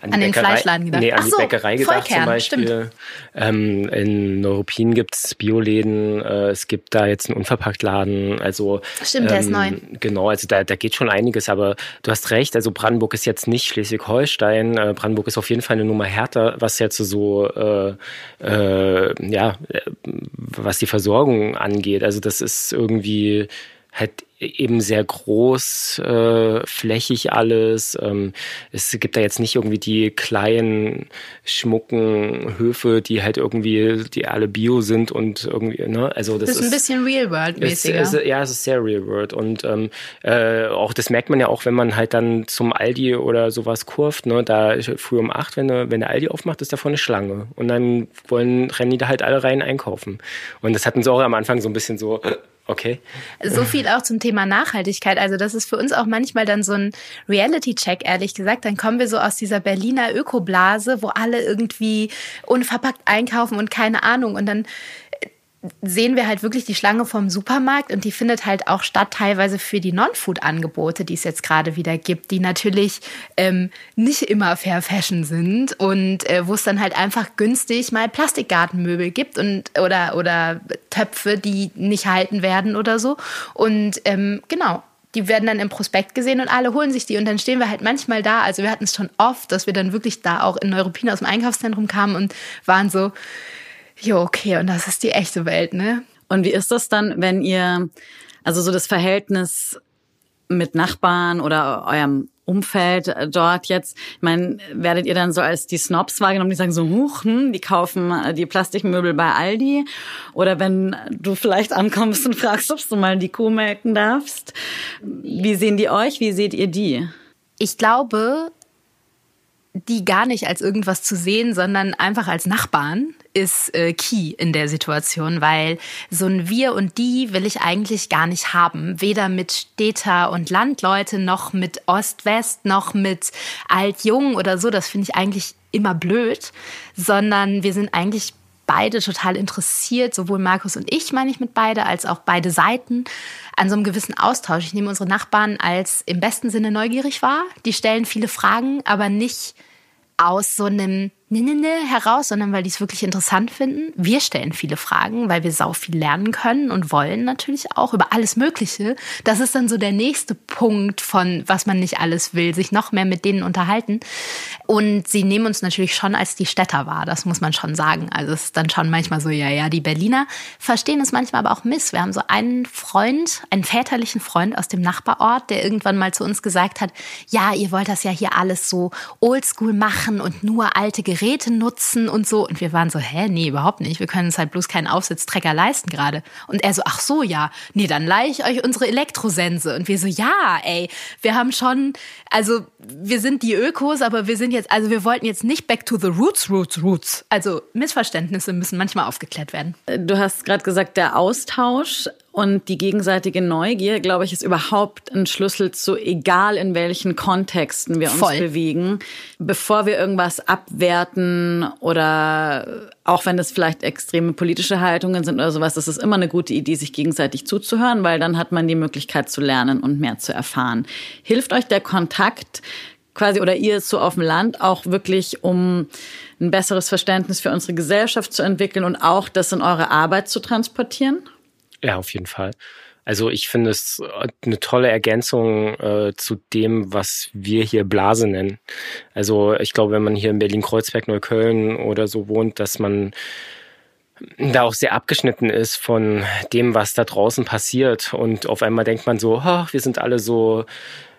an, an den Fleischladen gedacht. Nee, an Ach die so, Bäckerei gedacht Vollkern, zum Beispiel. Ähm, in Neuruppin gibt's Bioläden, äh, es gibt da jetzt einen Unverpacktladen. Also, Stimmt, ähm, der ist neu. Genau, also da, da geht schon einiges, aber du hast recht, also Brandenburg ist jetzt nicht Schleswig-Holstein. Äh, Brandenburg ist auf jeden Fall eine Nummer härter, was jetzt so äh, äh, ja, was die Versorgung angeht. Also das ist irgendwie halt eben sehr groß, äh, flächig alles. Ähm, es gibt da jetzt nicht irgendwie die kleinen, schmucken Höfe, die halt irgendwie, die alle bio sind und irgendwie, ne? Also das, das ist ein bisschen Real World mäßiger. Ist, ist, ja, es ist sehr Real World und ähm, äh, auch das merkt man ja auch, wenn man halt dann zum Aldi oder sowas kurft, ne? Da früh um acht, wenn, wenn der Aldi aufmacht, ist da vorne Schlange und dann wollen rennen die da halt alle rein einkaufen und das hatten sie auch am Anfang so ein bisschen so Okay. So viel auch zum Thema Nachhaltigkeit. Also das ist für uns auch manchmal dann so ein Reality-Check, ehrlich gesagt. Dann kommen wir so aus dieser Berliner Ökoblase, wo alle irgendwie unverpackt einkaufen und keine Ahnung. Und dann sehen wir halt wirklich die Schlange vom Supermarkt und die findet halt auch statt teilweise für die Non-Food-Angebote, die es jetzt gerade wieder gibt, die natürlich ähm, nicht immer Fair Fashion sind und äh, wo es dann halt einfach günstig mal Plastikgartenmöbel gibt und oder oder Töpfe, die nicht halten werden oder so und ähm, genau die werden dann im Prospekt gesehen und alle holen sich die und dann stehen wir halt manchmal da. Also wir hatten es schon oft, dass wir dann wirklich da auch in Neuruppin aus dem Einkaufszentrum kamen und waren so, Jo, okay, und das ist die echte Welt, ne? Und wie ist das dann, wenn ihr, also so das Verhältnis mit Nachbarn oder eurem Umfeld äh, dort jetzt, ich meine, werdet ihr dann so als die Snobs wahrgenommen, die sagen so, huch, hm, die kaufen äh, die Plastikmöbel bei Aldi? Oder wenn du vielleicht ankommst und fragst, ob du mal die Kuh melken darfst, wie sehen die euch, wie seht ihr die? Ich glaube, die gar nicht als irgendwas zu sehen, sondern einfach als Nachbarn ist äh, key in der Situation, weil so ein Wir und die will ich eigentlich gar nicht haben. Weder mit Städter und Landleute, noch mit Ost-West, noch mit Alt-Jung oder so. Das finde ich eigentlich immer blöd, sondern wir sind eigentlich beide total interessiert, sowohl Markus und ich, meine ich mit beide, als auch beide Seiten, an so einem gewissen Austausch. Ich nehme unsere Nachbarn als im besten Sinne neugierig wahr. Die stellen viele Fragen, aber nicht aus so einem ne, ne, ne heraus, sondern weil die es wirklich interessant finden. Wir stellen viele Fragen, weil wir sau viel lernen können und wollen natürlich auch über alles Mögliche. Das ist dann so der nächste Punkt von, was man nicht alles will, sich noch mehr mit denen unterhalten. Und sie nehmen uns natürlich schon als die Städter wahr, das muss man schon sagen. Also es ist dann schon manchmal so, ja, ja, die Berliner verstehen es manchmal aber auch miss. Wir haben so einen Freund, einen väterlichen Freund aus dem Nachbarort, der irgendwann mal zu uns gesagt hat, ja, ihr wollt das ja hier alles so oldschool machen und nur alte Geräte Geräte nutzen und so. Und wir waren so, hä, nee, überhaupt nicht. Wir können uns halt bloß keinen Aufsitztrecker leisten gerade. Und er so, ach so, ja, nee, dann leihe ich euch unsere Elektrosense. Und wir so, ja, ey, wir haben schon, also wir sind die Ökos, aber wir sind jetzt, also wir wollten jetzt nicht back to the roots, roots, roots. Also Missverständnisse müssen manchmal aufgeklärt werden. Du hast gerade gesagt, der Austausch und die gegenseitige Neugier, glaube ich, ist überhaupt ein Schlüssel zu, egal in welchen Kontexten wir uns Voll. bewegen. Bevor wir irgendwas abwerten oder auch wenn das vielleicht extreme politische Haltungen sind oder sowas, das ist immer eine gute Idee, sich gegenseitig zuzuhören, weil dann hat man die Möglichkeit zu lernen und mehr zu erfahren. Hilft euch der Kontakt quasi oder ihr so auf dem Land auch wirklich, um ein besseres Verständnis für unsere Gesellschaft zu entwickeln und auch das in eure Arbeit zu transportieren? Ja, auf jeden Fall. Also ich finde es eine tolle Ergänzung äh, zu dem, was wir hier Blase nennen. Also ich glaube, wenn man hier in Berlin-Kreuzberg, Neukölln oder so wohnt, dass man da auch sehr abgeschnitten ist von dem, was da draußen passiert. Und auf einmal denkt man so, oh, wir sind alle so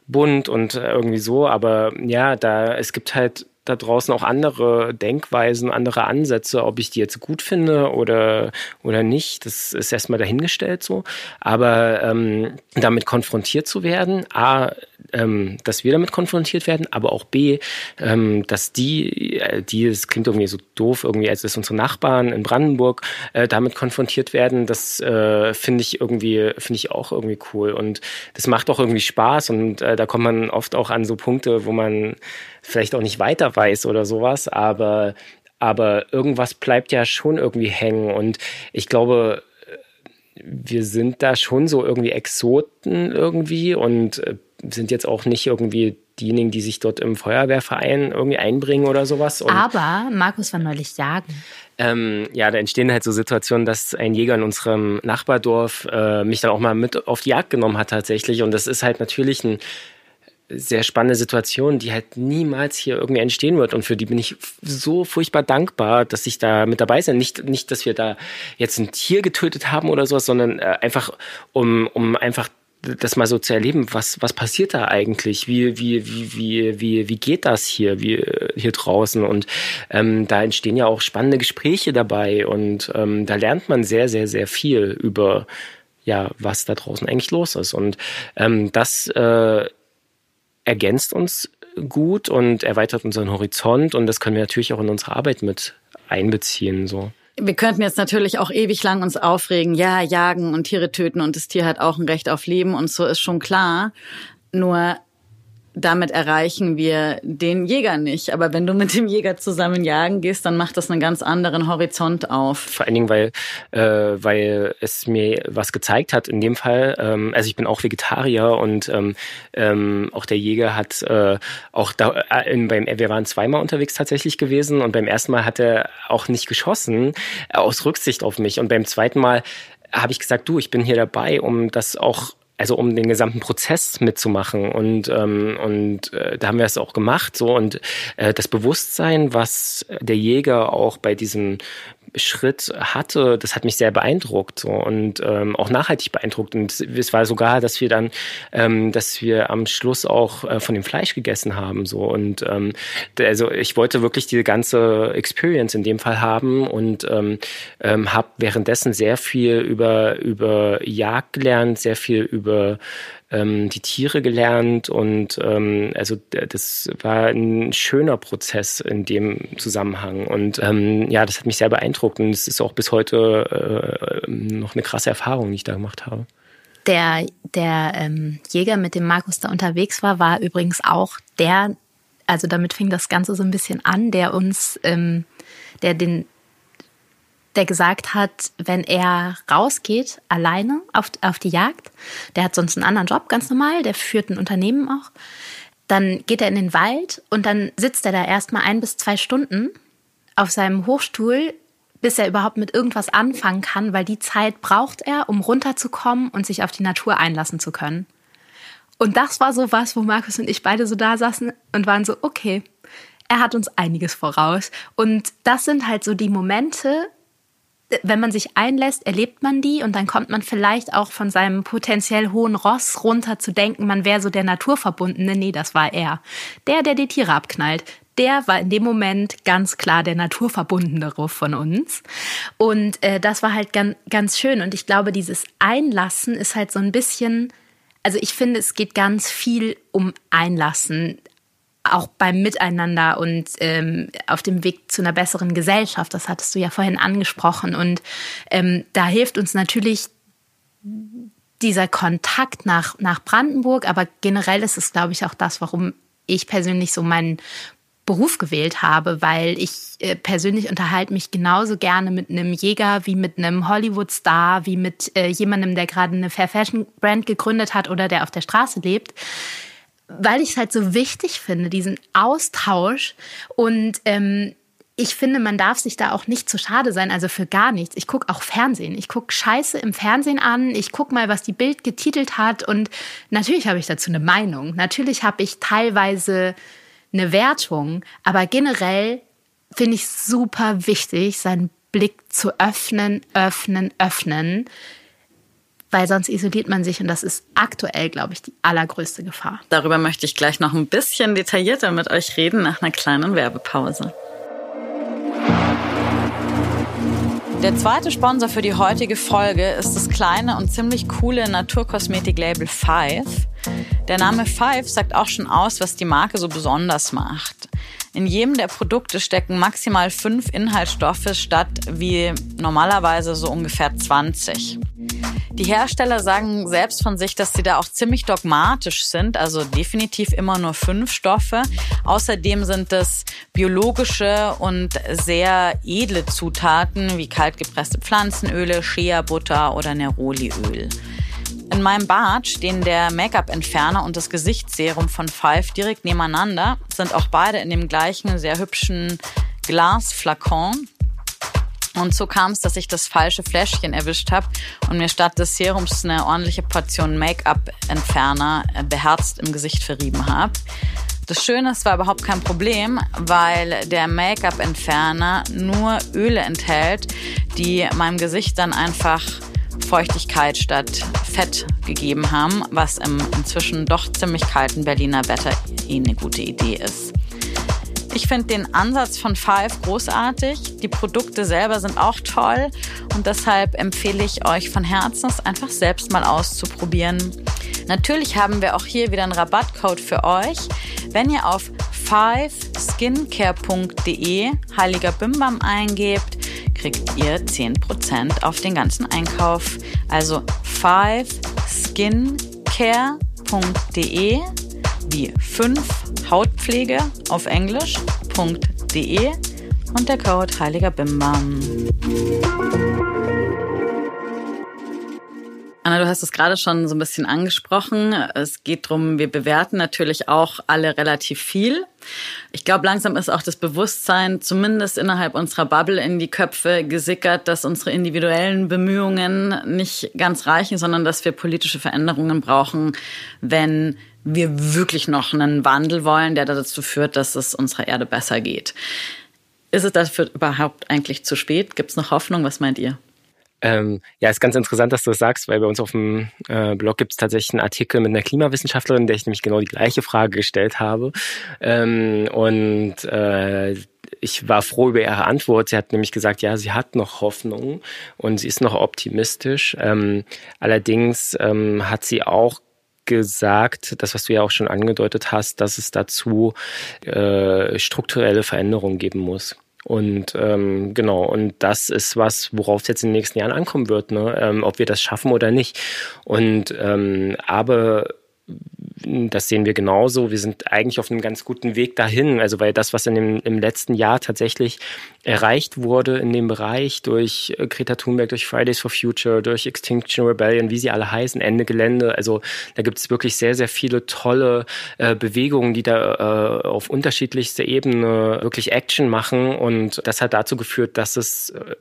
bunt und irgendwie so. Aber ja, da es gibt halt da draußen auch andere Denkweisen, andere Ansätze, ob ich die jetzt gut finde oder, oder nicht, das ist erstmal dahingestellt so. Aber ähm, damit konfrontiert zu werden, A, ähm, dass wir damit konfrontiert werden, aber auch B, ähm, dass die, äh, die, es klingt irgendwie so doof, irgendwie, als dass unsere Nachbarn in Brandenburg äh, damit konfrontiert werden, das äh, finde ich irgendwie, finde ich auch irgendwie cool. Und das macht auch irgendwie Spaß und äh, da kommt man oft auch an so Punkte, wo man vielleicht auch nicht weiter weiß oder sowas, aber, aber irgendwas bleibt ja schon irgendwie hängen. Und ich glaube, wir sind da schon so irgendwie Exoten irgendwie und äh, sind jetzt auch nicht irgendwie diejenigen, die sich dort im Feuerwehrverein irgendwie einbringen oder sowas. Und Aber Markus war neulich jagen. Ähm, ja, da entstehen halt so Situationen, dass ein Jäger in unserem Nachbardorf äh, mich dann auch mal mit auf die Jagd genommen hat tatsächlich. Und das ist halt natürlich ein sehr spannende Situation, die halt niemals hier irgendwie entstehen wird. Und für die bin ich so furchtbar dankbar, dass ich da mit dabei bin. Nicht, nicht, dass wir da jetzt ein Tier getötet haben oder sowas, sondern äh, einfach, um, um einfach das mal so zu erleben, was, was passiert da eigentlich? Wie, wie, wie, wie, wie, wie geht das hier, wie, hier draußen? Und ähm, da entstehen ja auch spannende Gespräche dabei und ähm, da lernt man sehr, sehr, sehr viel über ja, was da draußen eigentlich los ist. Und ähm, das äh, ergänzt uns gut und erweitert unseren Horizont und das können wir natürlich auch in unsere Arbeit mit einbeziehen. So. Wir könnten jetzt natürlich auch ewig lang uns aufregen, ja, jagen und Tiere töten und das Tier hat auch ein Recht auf Leben und so ist schon klar. Nur damit erreichen wir den Jäger nicht. Aber wenn du mit dem Jäger zusammen jagen gehst, dann macht das einen ganz anderen Horizont auf. Vor allen Dingen, weil, äh, weil es mir was gezeigt hat in dem Fall. Ähm, also ich bin auch Vegetarier und ähm, ähm, auch der Jäger hat äh, auch da, äh, beim, wir waren zweimal unterwegs tatsächlich gewesen und beim ersten Mal hat er auch nicht geschossen, äh, aus Rücksicht auf mich. Und beim zweiten Mal habe ich gesagt, du, ich bin hier dabei, um das auch also um den gesamten Prozess mitzumachen. Und ähm, und äh, da haben wir es auch gemacht so. Und äh, das Bewusstsein, was der Jäger auch bei diesem Schritt hatte, das hat mich sehr beeindruckt so und ähm, auch nachhaltig beeindruckt. Und es war sogar, dass wir dann, ähm, dass wir am Schluss auch äh, von dem Fleisch gegessen haben. So und ähm, also ich wollte wirklich diese ganze Experience in dem Fall haben und ähm, ähm, habe währenddessen sehr viel über über Jagd gelernt, sehr viel über ähm, die Tiere gelernt und ähm, also das war ein schöner Prozess in dem Zusammenhang und ähm, ja, das hat mich sehr beeindruckt und es ist auch bis heute äh, noch eine krasse Erfahrung, die ich da gemacht habe. Der, der ähm, Jäger, mit dem Markus da unterwegs war, war übrigens auch der, also damit fing das Ganze so ein bisschen an, der uns, ähm, der den der gesagt hat, wenn er rausgeht, alleine auf, auf die Jagd, der hat sonst einen anderen Job, ganz normal, der führt ein Unternehmen auch, dann geht er in den Wald und dann sitzt er da erstmal ein bis zwei Stunden auf seinem Hochstuhl, bis er überhaupt mit irgendwas anfangen kann, weil die Zeit braucht er, um runterzukommen und sich auf die Natur einlassen zu können. Und das war so was, wo Markus und ich beide so da saßen und waren so, okay, er hat uns einiges voraus. Und das sind halt so die Momente, wenn man sich einlässt, erlebt man die und dann kommt man vielleicht auch von seinem potenziell hohen Ross runter zu denken, man wäre so der Naturverbundene. Nee, das war er. Der, der die Tiere abknallt. Der war in dem Moment ganz klar der Naturverbundenere von uns. Und äh, das war halt ganz, ganz schön. Und ich glaube, dieses Einlassen ist halt so ein bisschen, also ich finde, es geht ganz viel um Einlassen auch beim Miteinander und ähm, auf dem Weg zu einer besseren Gesellschaft. Das hattest du ja vorhin angesprochen. Und ähm, da hilft uns natürlich dieser Kontakt nach, nach Brandenburg. Aber generell ist es, glaube ich, auch das, warum ich persönlich so meinen Beruf gewählt habe, weil ich äh, persönlich unterhalte mich genauso gerne mit einem Jäger wie mit einem Hollywood-Star, wie mit äh, jemandem, der gerade eine Fair Fashion Brand gegründet hat oder der auf der Straße lebt weil ich es halt so wichtig finde, diesen Austausch. Und ähm, ich finde, man darf sich da auch nicht zu schade sein, also für gar nichts. Ich gucke auch Fernsehen. Ich gucke Scheiße im Fernsehen an. Ich gucke mal, was die Bild getitelt hat. Und natürlich habe ich dazu eine Meinung. Natürlich habe ich teilweise eine Wertung. Aber generell finde ich super wichtig, sein Blick zu öffnen, öffnen, öffnen, weil sonst isoliert man sich und das ist aktuell, glaube ich, die allergrößte Gefahr. Darüber möchte ich gleich noch ein bisschen detaillierter mit euch reden nach einer kleinen Werbepause. Der zweite Sponsor für die heutige Folge ist das kleine und ziemlich coole Naturkosmetik-Label Five. Der Name Five sagt auch schon aus, was die Marke so besonders macht. In jedem der Produkte stecken maximal fünf Inhaltsstoffe statt wie normalerweise so ungefähr 20. Die Hersteller sagen selbst von sich, dass sie da auch ziemlich dogmatisch sind, also definitiv immer nur fünf Stoffe. Außerdem sind es biologische und sehr edle Zutaten wie kaltgepresste Pflanzenöle, Shea-Butter oder Neroliöl. In meinem Bad stehen der Make-up-Entferner und das Gesichtsserum von Five direkt nebeneinander, sind auch beide in dem gleichen sehr hübschen Glasflakon. Und so kam es, dass ich das falsche Fläschchen erwischt habe und mir statt des Serums eine ordentliche Portion Make-up-Entferner äh, beherzt im Gesicht verrieben habe. Das Schöne ist, war überhaupt kein Problem, weil der Make-up-Entferner nur Öle enthält, die meinem Gesicht dann einfach Feuchtigkeit statt Fett gegeben haben, was im inzwischen doch ziemlich kalten Berliner Wetter eh eine gute Idee ist. Ich finde den Ansatz von Five großartig. Die Produkte selber sind auch toll und deshalb empfehle ich euch von Herzen, es einfach selbst mal auszuprobieren. Natürlich haben wir auch hier wieder einen Rabattcode für euch. Wenn ihr auf 5skincare.de Heiliger Bimbam eingebt, kriegt ihr 10% auf den ganzen Einkauf. Also 5skincare.de wie 5 Hautpflege auf Englisch.de und der Code Heiliger Bimbam. Anna, du hast es gerade schon so ein bisschen angesprochen. Es geht darum, wir bewerten natürlich auch alle relativ viel. Ich glaube, langsam ist auch das Bewusstsein, zumindest innerhalb unserer Bubble, in die Köpfe gesickert, dass unsere individuellen Bemühungen nicht ganz reichen, sondern dass wir politische Veränderungen brauchen, wenn wir wirklich noch einen Wandel wollen, der dazu führt, dass es unserer Erde besser geht. Ist es dafür überhaupt eigentlich zu spät? Gibt es noch Hoffnung? Was meint ihr? Ähm, ja, ist ganz interessant, dass du das sagst, weil bei uns auf dem äh, Blog gibt es tatsächlich einen Artikel mit einer Klimawissenschaftlerin, der ich nämlich genau die gleiche Frage gestellt habe. Ähm, und äh, ich war froh über ihre Antwort. Sie hat nämlich gesagt, ja, sie hat noch Hoffnung und sie ist noch optimistisch. Ähm, allerdings ähm, hat sie auch gesagt, das, was du ja auch schon angedeutet hast, dass es dazu äh, strukturelle Veränderungen geben muss. Und ähm, genau, und das ist was, worauf es jetzt in den nächsten Jahren ankommen wird, ne? ähm, ob wir das schaffen oder nicht. Und ähm, aber das sehen wir genauso. Wir sind eigentlich auf einem ganz guten Weg dahin. Also weil das, was in dem, im letzten Jahr tatsächlich erreicht wurde in dem Bereich durch äh, Greta Thunberg, durch Fridays for Future, durch Extinction Rebellion, wie sie alle heißen, Ende Gelände. Also da gibt es wirklich sehr, sehr viele tolle äh, Bewegungen, die da äh, auf unterschiedlichster Ebene wirklich Action machen. Und das hat dazu geführt, dass es äh,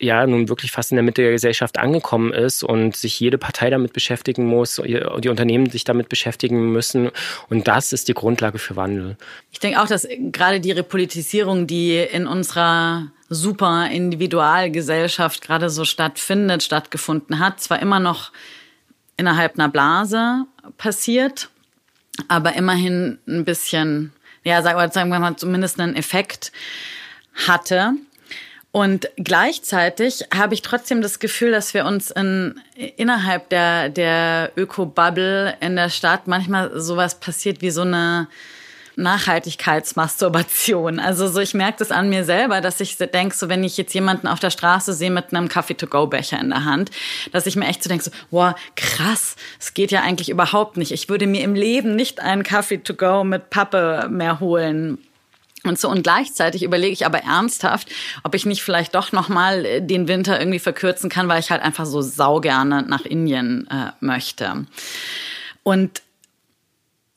ja nun wirklich fast in der Mitte der Gesellschaft angekommen ist und sich jede Partei damit beschäftigen muss, die Unternehmen sich damit beschäftigen müssen. Und das ist die Grundlage für Wandel. Ich denke auch, dass gerade die Repolitisierung, die in unserer super Individualgesellschaft gerade so stattfindet, stattgefunden hat, zwar immer noch innerhalb einer Blase passiert, aber immerhin ein bisschen, ja, sagen wir mal, zumindest einen Effekt hatte. Und gleichzeitig habe ich trotzdem das Gefühl, dass wir uns in, innerhalb der, der Öko-Bubble in der Stadt manchmal sowas passiert wie so eine Nachhaltigkeitsmasturbation. Also so, ich merke das an mir selber, dass ich denke, so wenn ich jetzt jemanden auf der Straße sehe mit einem Kaffee-to-go-Becher in der Hand, dass ich mir echt so denke, so, wow, krass, es geht ja eigentlich überhaupt nicht. Ich würde mir im Leben nicht einen Kaffee-to-go mit Pappe mehr holen und so und gleichzeitig überlege ich aber ernsthaft, ob ich nicht vielleicht doch noch mal äh, den Winter irgendwie verkürzen kann, weil ich halt einfach so saugerne nach Indien äh, möchte. Und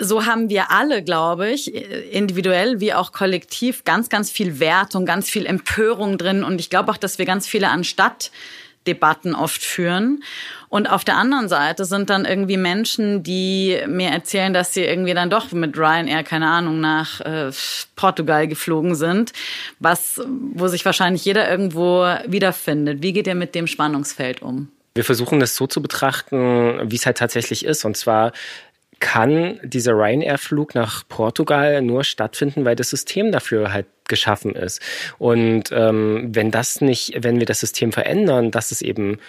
so haben wir alle, glaube ich, äh, individuell wie auch kollektiv ganz, ganz viel Wertung, ganz viel Empörung drin. Und ich glaube auch, dass wir ganz viele anstatt Debatten oft führen. Und auf der anderen Seite sind dann irgendwie Menschen, die mir erzählen, dass sie irgendwie dann doch mit Ryanair, keine Ahnung, nach äh, Portugal geflogen sind, was, wo sich wahrscheinlich jeder irgendwo wiederfindet. Wie geht ihr mit dem Spannungsfeld um? Wir versuchen das so zu betrachten, wie es halt tatsächlich ist. Und zwar kann dieser Ryanair-Flug nach Portugal nur stattfinden, weil das System dafür halt geschaffen ist. Und ähm, wenn das nicht, wenn wir das System verändern, dass es eben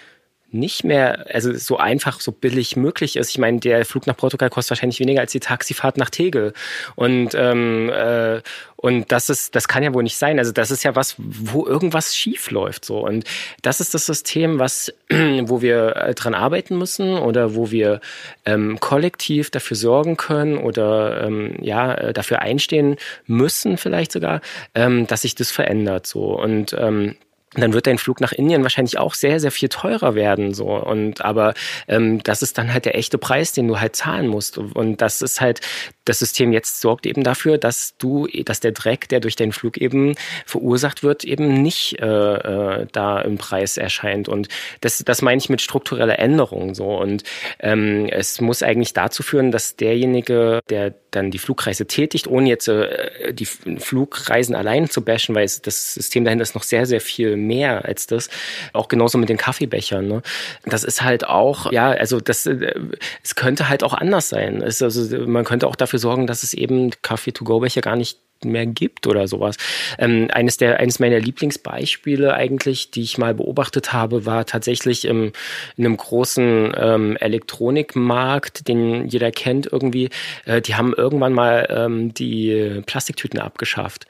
nicht mehr, also so einfach, so billig möglich ist. Ich meine, der Flug nach Portugal kostet wahrscheinlich weniger als die Taxifahrt nach Tegel. Und ähm, äh, und das ist, das kann ja wohl nicht sein. Also das ist ja was, wo irgendwas schief läuft so. Und das ist das System, was, wo wir äh, dran arbeiten müssen oder wo wir ähm, kollektiv dafür sorgen können oder ähm, ja äh, dafür einstehen müssen, vielleicht sogar, ähm, dass sich das verändert so. Und ähm, dann wird dein Flug nach Indien wahrscheinlich auch sehr, sehr viel teurer werden. So. Und aber ähm, das ist dann halt der echte Preis, den du halt zahlen musst. Und das ist halt, das System jetzt sorgt eben dafür, dass du, dass der Dreck, der durch deinen Flug eben verursacht wird, eben nicht äh, äh, da im Preis erscheint. Und das, das meine ich mit struktureller Änderung so. Und ähm, es muss eigentlich dazu führen, dass derjenige, der dann die Flugreise tätigt, ohne jetzt äh, die Flugreisen allein zu bashen, weil es, das System dahinter ist noch sehr, sehr viel mehr als das. Auch genauso mit den Kaffeebechern. Ne? Das ist halt auch, ja, also das, äh, es könnte halt auch anders sein. Es, also man könnte auch dafür sorgen, dass es eben Kaffee-to-go-Becher gar nicht mehr gibt oder sowas. Ähm, eines der eines meiner Lieblingsbeispiele eigentlich, die ich mal beobachtet habe, war tatsächlich im, in einem großen ähm, Elektronikmarkt, den jeder kennt irgendwie. Äh, die haben irgendwann mal ähm, die Plastiktüten abgeschafft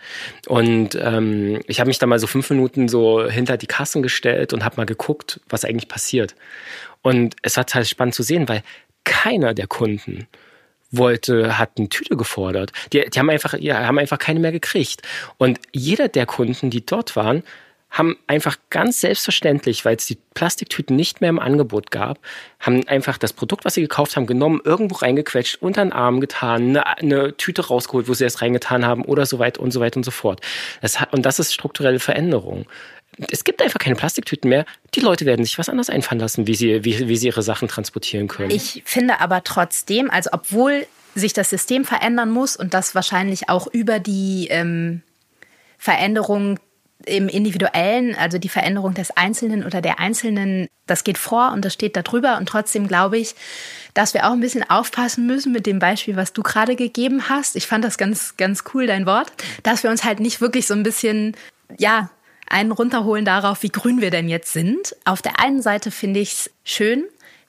und ähm, ich habe mich da mal so fünf Minuten so hinter die Kassen gestellt und habe mal geguckt, was eigentlich passiert. Und es war halt spannend zu sehen, weil keiner der Kunden wollte, hat eine Tüte gefordert. Die, die haben einfach, ja, haben einfach keine mehr gekriegt. Und jeder der Kunden, die dort waren, haben einfach ganz selbstverständlich, weil es die Plastiktüten nicht mehr im Angebot gab, haben einfach das Produkt, was sie gekauft haben, genommen, irgendwo reingequetscht, unter den Arm getan, eine, eine Tüte rausgeholt, wo sie es reingetan haben oder so weit und so weit und so fort. Das hat, und das ist strukturelle Veränderung es gibt einfach keine Plastiktüten mehr. Die Leute werden sich was anderes einfallen lassen, wie sie, wie, wie sie ihre Sachen transportieren können. Ich finde aber trotzdem, also obwohl sich das System verändern muss und das wahrscheinlich auch über die ähm, Veränderung im Individuellen, also die Veränderung des Einzelnen oder der Einzelnen, das geht vor und das steht da drüber. Und trotzdem glaube ich, dass wir auch ein bisschen aufpassen müssen mit dem Beispiel, was du gerade gegeben hast. Ich fand das ganz, ganz cool, dein Wort, dass wir uns halt nicht wirklich so ein bisschen, ja, einen runterholen darauf, wie grün wir denn jetzt sind. Auf der einen Seite finde ich es schön,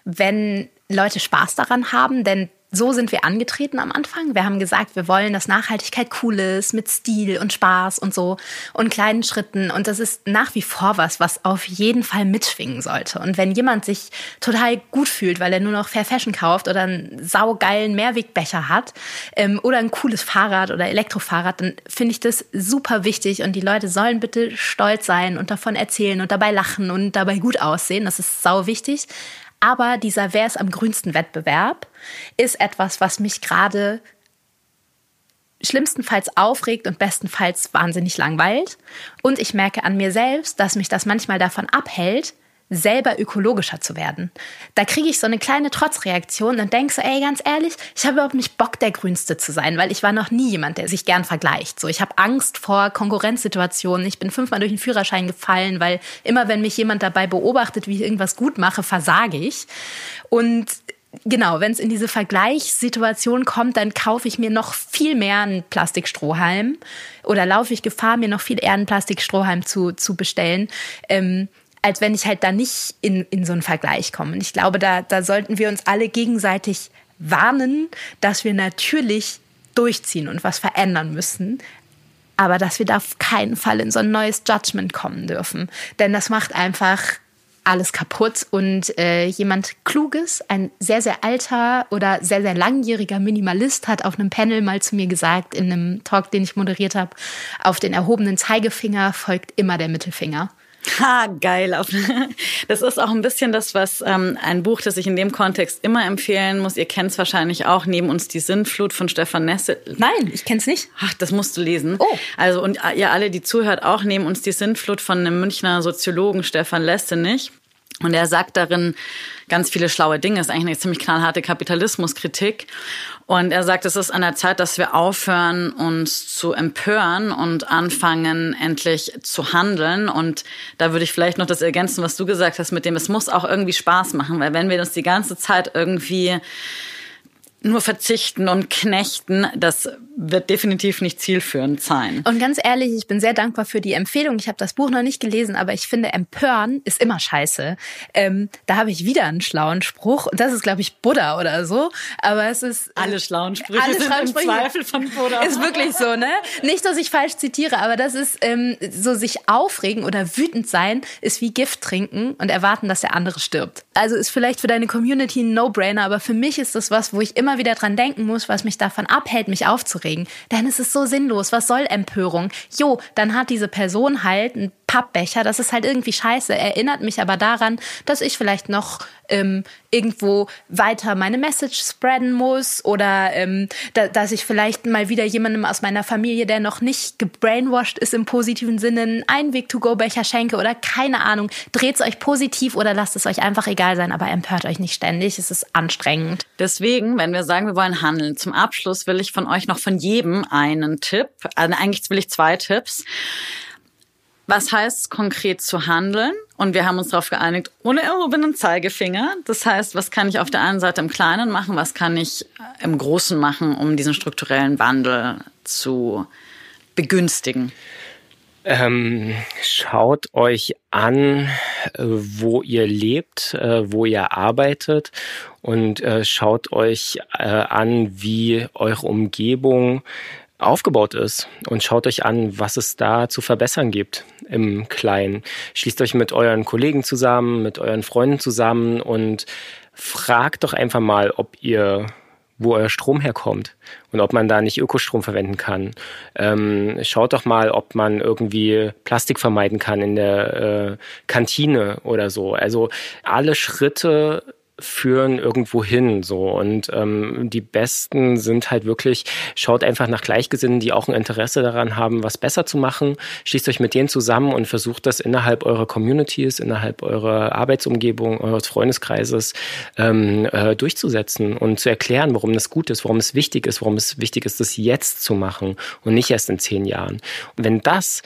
wenn Leute Spaß daran haben, denn so sind wir angetreten am Anfang. Wir haben gesagt, wir wollen, dass Nachhaltigkeit cool ist, mit Stil und Spaß und so und kleinen Schritten. Und das ist nach wie vor was, was auf jeden Fall mitschwingen sollte. Und wenn jemand sich total gut fühlt, weil er nur noch Fair Fashion kauft oder einen saugeilen Mehrwegbecher hat ähm, oder ein cooles Fahrrad oder Elektrofahrrad, dann finde ich das super wichtig. Und die Leute sollen bitte stolz sein und davon erzählen und dabei lachen und dabei gut aussehen. Das ist sau wichtig. Aber dieser Wer ist am grünsten Wettbewerb ist etwas, was mich gerade schlimmstenfalls aufregt und bestenfalls wahnsinnig langweilt. Und ich merke an mir selbst, dass mich das manchmal davon abhält, selber ökologischer zu werden. Da kriege ich so eine kleine Trotzreaktion und denke so, ey, ganz ehrlich, ich habe überhaupt nicht Bock, der Grünste zu sein, weil ich war noch nie jemand, der sich gern vergleicht. So, ich habe Angst vor Konkurrenzsituationen. Ich bin fünfmal durch den Führerschein gefallen, weil immer, wenn mich jemand dabei beobachtet, wie ich irgendwas gut mache, versage ich. Und genau, wenn es in diese Vergleichssituation kommt, dann kaufe ich mir noch viel mehr einen Plastikstrohhalm oder laufe ich Gefahr, mir noch viel eher einen Plastikstrohhalm zu, zu bestellen. Ähm, als wenn ich halt da nicht in, in so einen Vergleich komme. Und ich glaube, da, da sollten wir uns alle gegenseitig warnen, dass wir natürlich durchziehen und was verändern müssen, aber dass wir da auf keinen Fall in so ein neues Judgment kommen dürfen. Denn das macht einfach alles kaputt und äh, jemand Kluges, ein sehr, sehr alter oder sehr, sehr langjähriger Minimalist hat auf einem Panel mal zu mir gesagt, in einem Talk, den ich moderiert habe, auf den erhobenen Zeigefinger folgt immer der Mittelfinger. Ha, geil. Das ist auch ein bisschen das, was ähm, ein Buch, das ich in dem Kontext immer empfehlen muss. Ihr kennt es wahrscheinlich auch, neben uns die Sintflut von Stefan Nesse. Nein, ich kenn's nicht. Ach, das musst du lesen. Oh. Also und ihr alle, die zuhört, auch neben uns die Sintflut von einem Münchner Soziologen Stefan Lessenich. Und er sagt darin ganz viele schlaue Dinge. Das ist eigentlich eine ziemlich knallharte Kapitalismuskritik. Und er sagt, es ist an der Zeit, dass wir aufhören, uns zu empören und anfangen, endlich zu handeln. Und da würde ich vielleicht noch das ergänzen, was du gesagt hast, mit dem, es muss auch irgendwie Spaß machen, weil wenn wir uns die ganze Zeit irgendwie nur verzichten und knechten, das wird definitiv nicht zielführend sein. Und ganz ehrlich, ich bin sehr dankbar für die Empfehlung. Ich habe das Buch noch nicht gelesen, aber ich finde, empören ist immer scheiße. Ähm, da habe ich wieder einen schlauen Spruch. Und das ist, glaube ich, Buddha oder so. Aber es ist... Alle schlauen Sprüche alle sind schlauen Sprüche. im Zweifel von Buddha. Ist wirklich so, ne? Nicht, dass ich falsch zitiere, aber das ist ähm, so sich aufregen oder wütend sein, ist wie Gift trinken und erwarten, dass der andere stirbt. Also ist vielleicht für deine Community ein No-Brainer, aber für mich ist das was, wo ich immer wieder dran denken muss, was mich davon abhält, mich aufzuregen. Denn es ist so sinnlos. Was soll Empörung? Jo, dann hat diese Person halt ein Pappbecher. Das ist halt irgendwie scheiße. Erinnert mich aber daran, dass ich vielleicht noch ähm, irgendwo weiter meine Message spreaden muss oder ähm, da, dass ich vielleicht mal wieder jemandem aus meiner Familie, der noch nicht gebrainwashed ist im positiven Sinne, einen Einweg-to-go-Becher schenke oder keine Ahnung. Dreht es euch positiv oder lasst es euch einfach egal sein, aber empört euch nicht ständig. Es ist anstrengend. Deswegen, wenn wir sagen, wir wollen handeln, zum Abschluss will ich von euch noch von jedem einen Tipp. Also eigentlich will ich zwei Tipps. Was heißt konkret zu handeln? Und wir haben uns darauf geeinigt, ohne erhobenen Zeigefinger. Das heißt, was kann ich auf der einen Seite im Kleinen machen, was kann ich im Großen machen, um diesen strukturellen Wandel zu begünstigen? Ähm, schaut euch an, äh, wo ihr lebt, äh, wo ihr arbeitet und äh, schaut euch an, wie eure Umgebung aufgebaut ist und schaut euch an, was es da zu verbessern gibt im Kleinen. Schließt euch mit euren Kollegen zusammen, mit euren Freunden zusammen und fragt doch einfach mal, ob ihr wo euer Strom herkommt und ob man da nicht Ökostrom verwenden kann. Ähm, schaut doch mal, ob man irgendwie Plastik vermeiden kann in der äh, Kantine oder so. Also alle Schritte führen irgendwo hin so und ähm, die besten sind halt wirklich schaut einfach nach Gleichgesinnten, die auch ein Interesse daran haben, was besser zu machen, schließt euch mit denen zusammen und versucht das innerhalb eurer Communities, innerhalb eurer Arbeitsumgebung, eures Freundeskreises ähm, äh, durchzusetzen und zu erklären, warum das gut ist, warum es wichtig ist, warum es wichtig ist, das jetzt zu machen und nicht erst in zehn Jahren. Und wenn das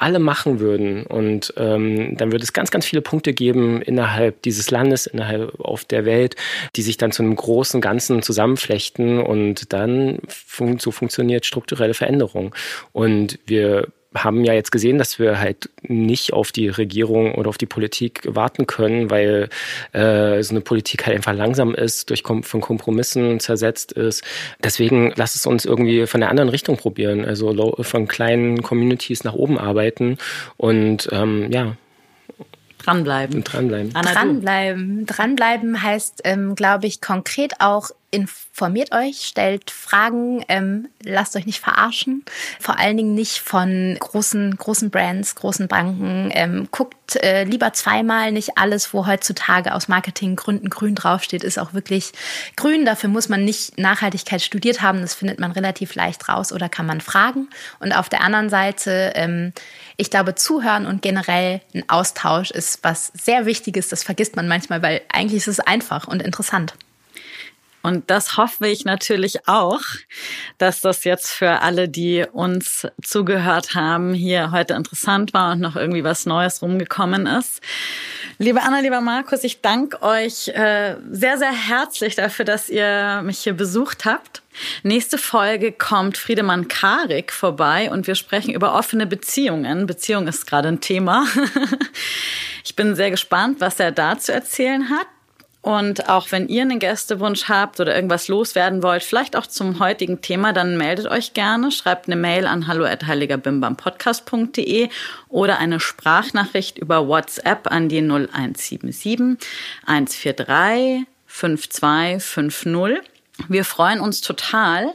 alle machen würden. Und ähm, dann würde es ganz, ganz viele Punkte geben innerhalb dieses Landes, innerhalb auf der Welt, die sich dann zu einem großen Ganzen zusammenflechten und dann fun so funktioniert strukturelle Veränderung. Und wir haben ja jetzt gesehen, dass wir halt nicht auf die Regierung oder auf die Politik warten können, weil äh, so eine Politik halt einfach langsam ist, durch Kom von Kompromissen zersetzt ist. Deswegen lasst es uns irgendwie von der anderen Richtung probieren, also von kleinen Communities nach oben arbeiten und ähm, ja. Dranbleiben. Dranbleiben. Anna, dranbleiben. Dranbleiben heißt, ähm, glaube ich, konkret auch informiert euch, stellt Fragen, ähm, lasst euch nicht verarschen. Vor allen Dingen nicht von großen, großen Brands, großen Banken. Ähm, guckt äh, lieber zweimal. Nicht alles, wo heutzutage aus Marketinggründen grün draufsteht, ist auch wirklich grün. Dafür muss man nicht Nachhaltigkeit studiert haben. Das findet man relativ leicht raus oder kann man fragen. Und auf der anderen Seite, ähm, ich glaube, zuhören und generell ein Austausch ist was sehr Wichtiges. Das vergisst man manchmal, weil eigentlich ist es einfach und interessant. Und das hoffe ich natürlich auch, dass das jetzt für alle, die uns zugehört haben, hier heute interessant war und noch irgendwie was Neues rumgekommen ist. Liebe Anna, lieber Markus, ich danke euch äh, sehr, sehr herzlich dafür, dass ihr mich hier besucht habt. Nächste Folge kommt Friedemann Karik vorbei und wir sprechen über offene Beziehungen. Beziehung ist gerade ein Thema. Ich bin sehr gespannt, was er da zu erzählen hat. Und auch wenn ihr einen Gästewunsch habt oder irgendwas loswerden wollt, vielleicht auch zum heutigen Thema, dann meldet euch gerne. Schreibt eine Mail an hallo@heiligerbimbampodcast.de oder eine Sprachnachricht über WhatsApp an die 0177 143 5250. Wir freuen uns total.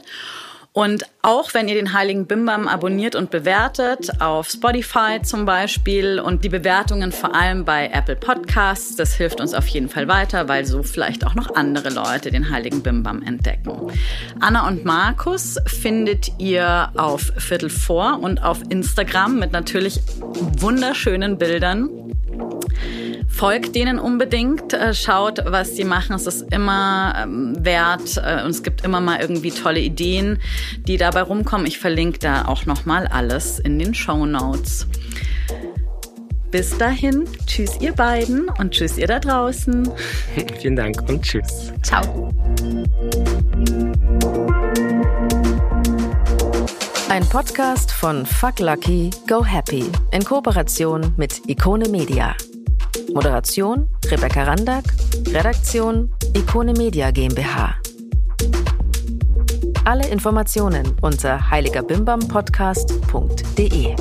Und auch wenn ihr den Heiligen Bimbam abonniert und bewertet, auf Spotify zum Beispiel und die Bewertungen vor allem bei Apple Podcasts, das hilft uns auf jeden Fall weiter, weil so vielleicht auch noch andere Leute den Heiligen Bimbam entdecken. Anna und Markus findet ihr auf Viertel vor und auf Instagram mit natürlich wunderschönen Bildern Folgt denen unbedingt, äh, schaut, was sie machen. Es ist immer ähm, wert äh, und es gibt immer mal irgendwie tolle Ideen, die dabei rumkommen. Ich verlinke da auch nochmal alles in den Show Notes. Bis dahin, tschüss ihr beiden und tschüss ihr da draußen. Vielen Dank und tschüss. Ciao. Ein Podcast von Fuck Lucky, Go Happy in Kooperation mit Ikone Media. Moderation Rebecca Randack, Redaktion Ikone Media GmbH. Alle Informationen unter heiligerbimbampodcast.de.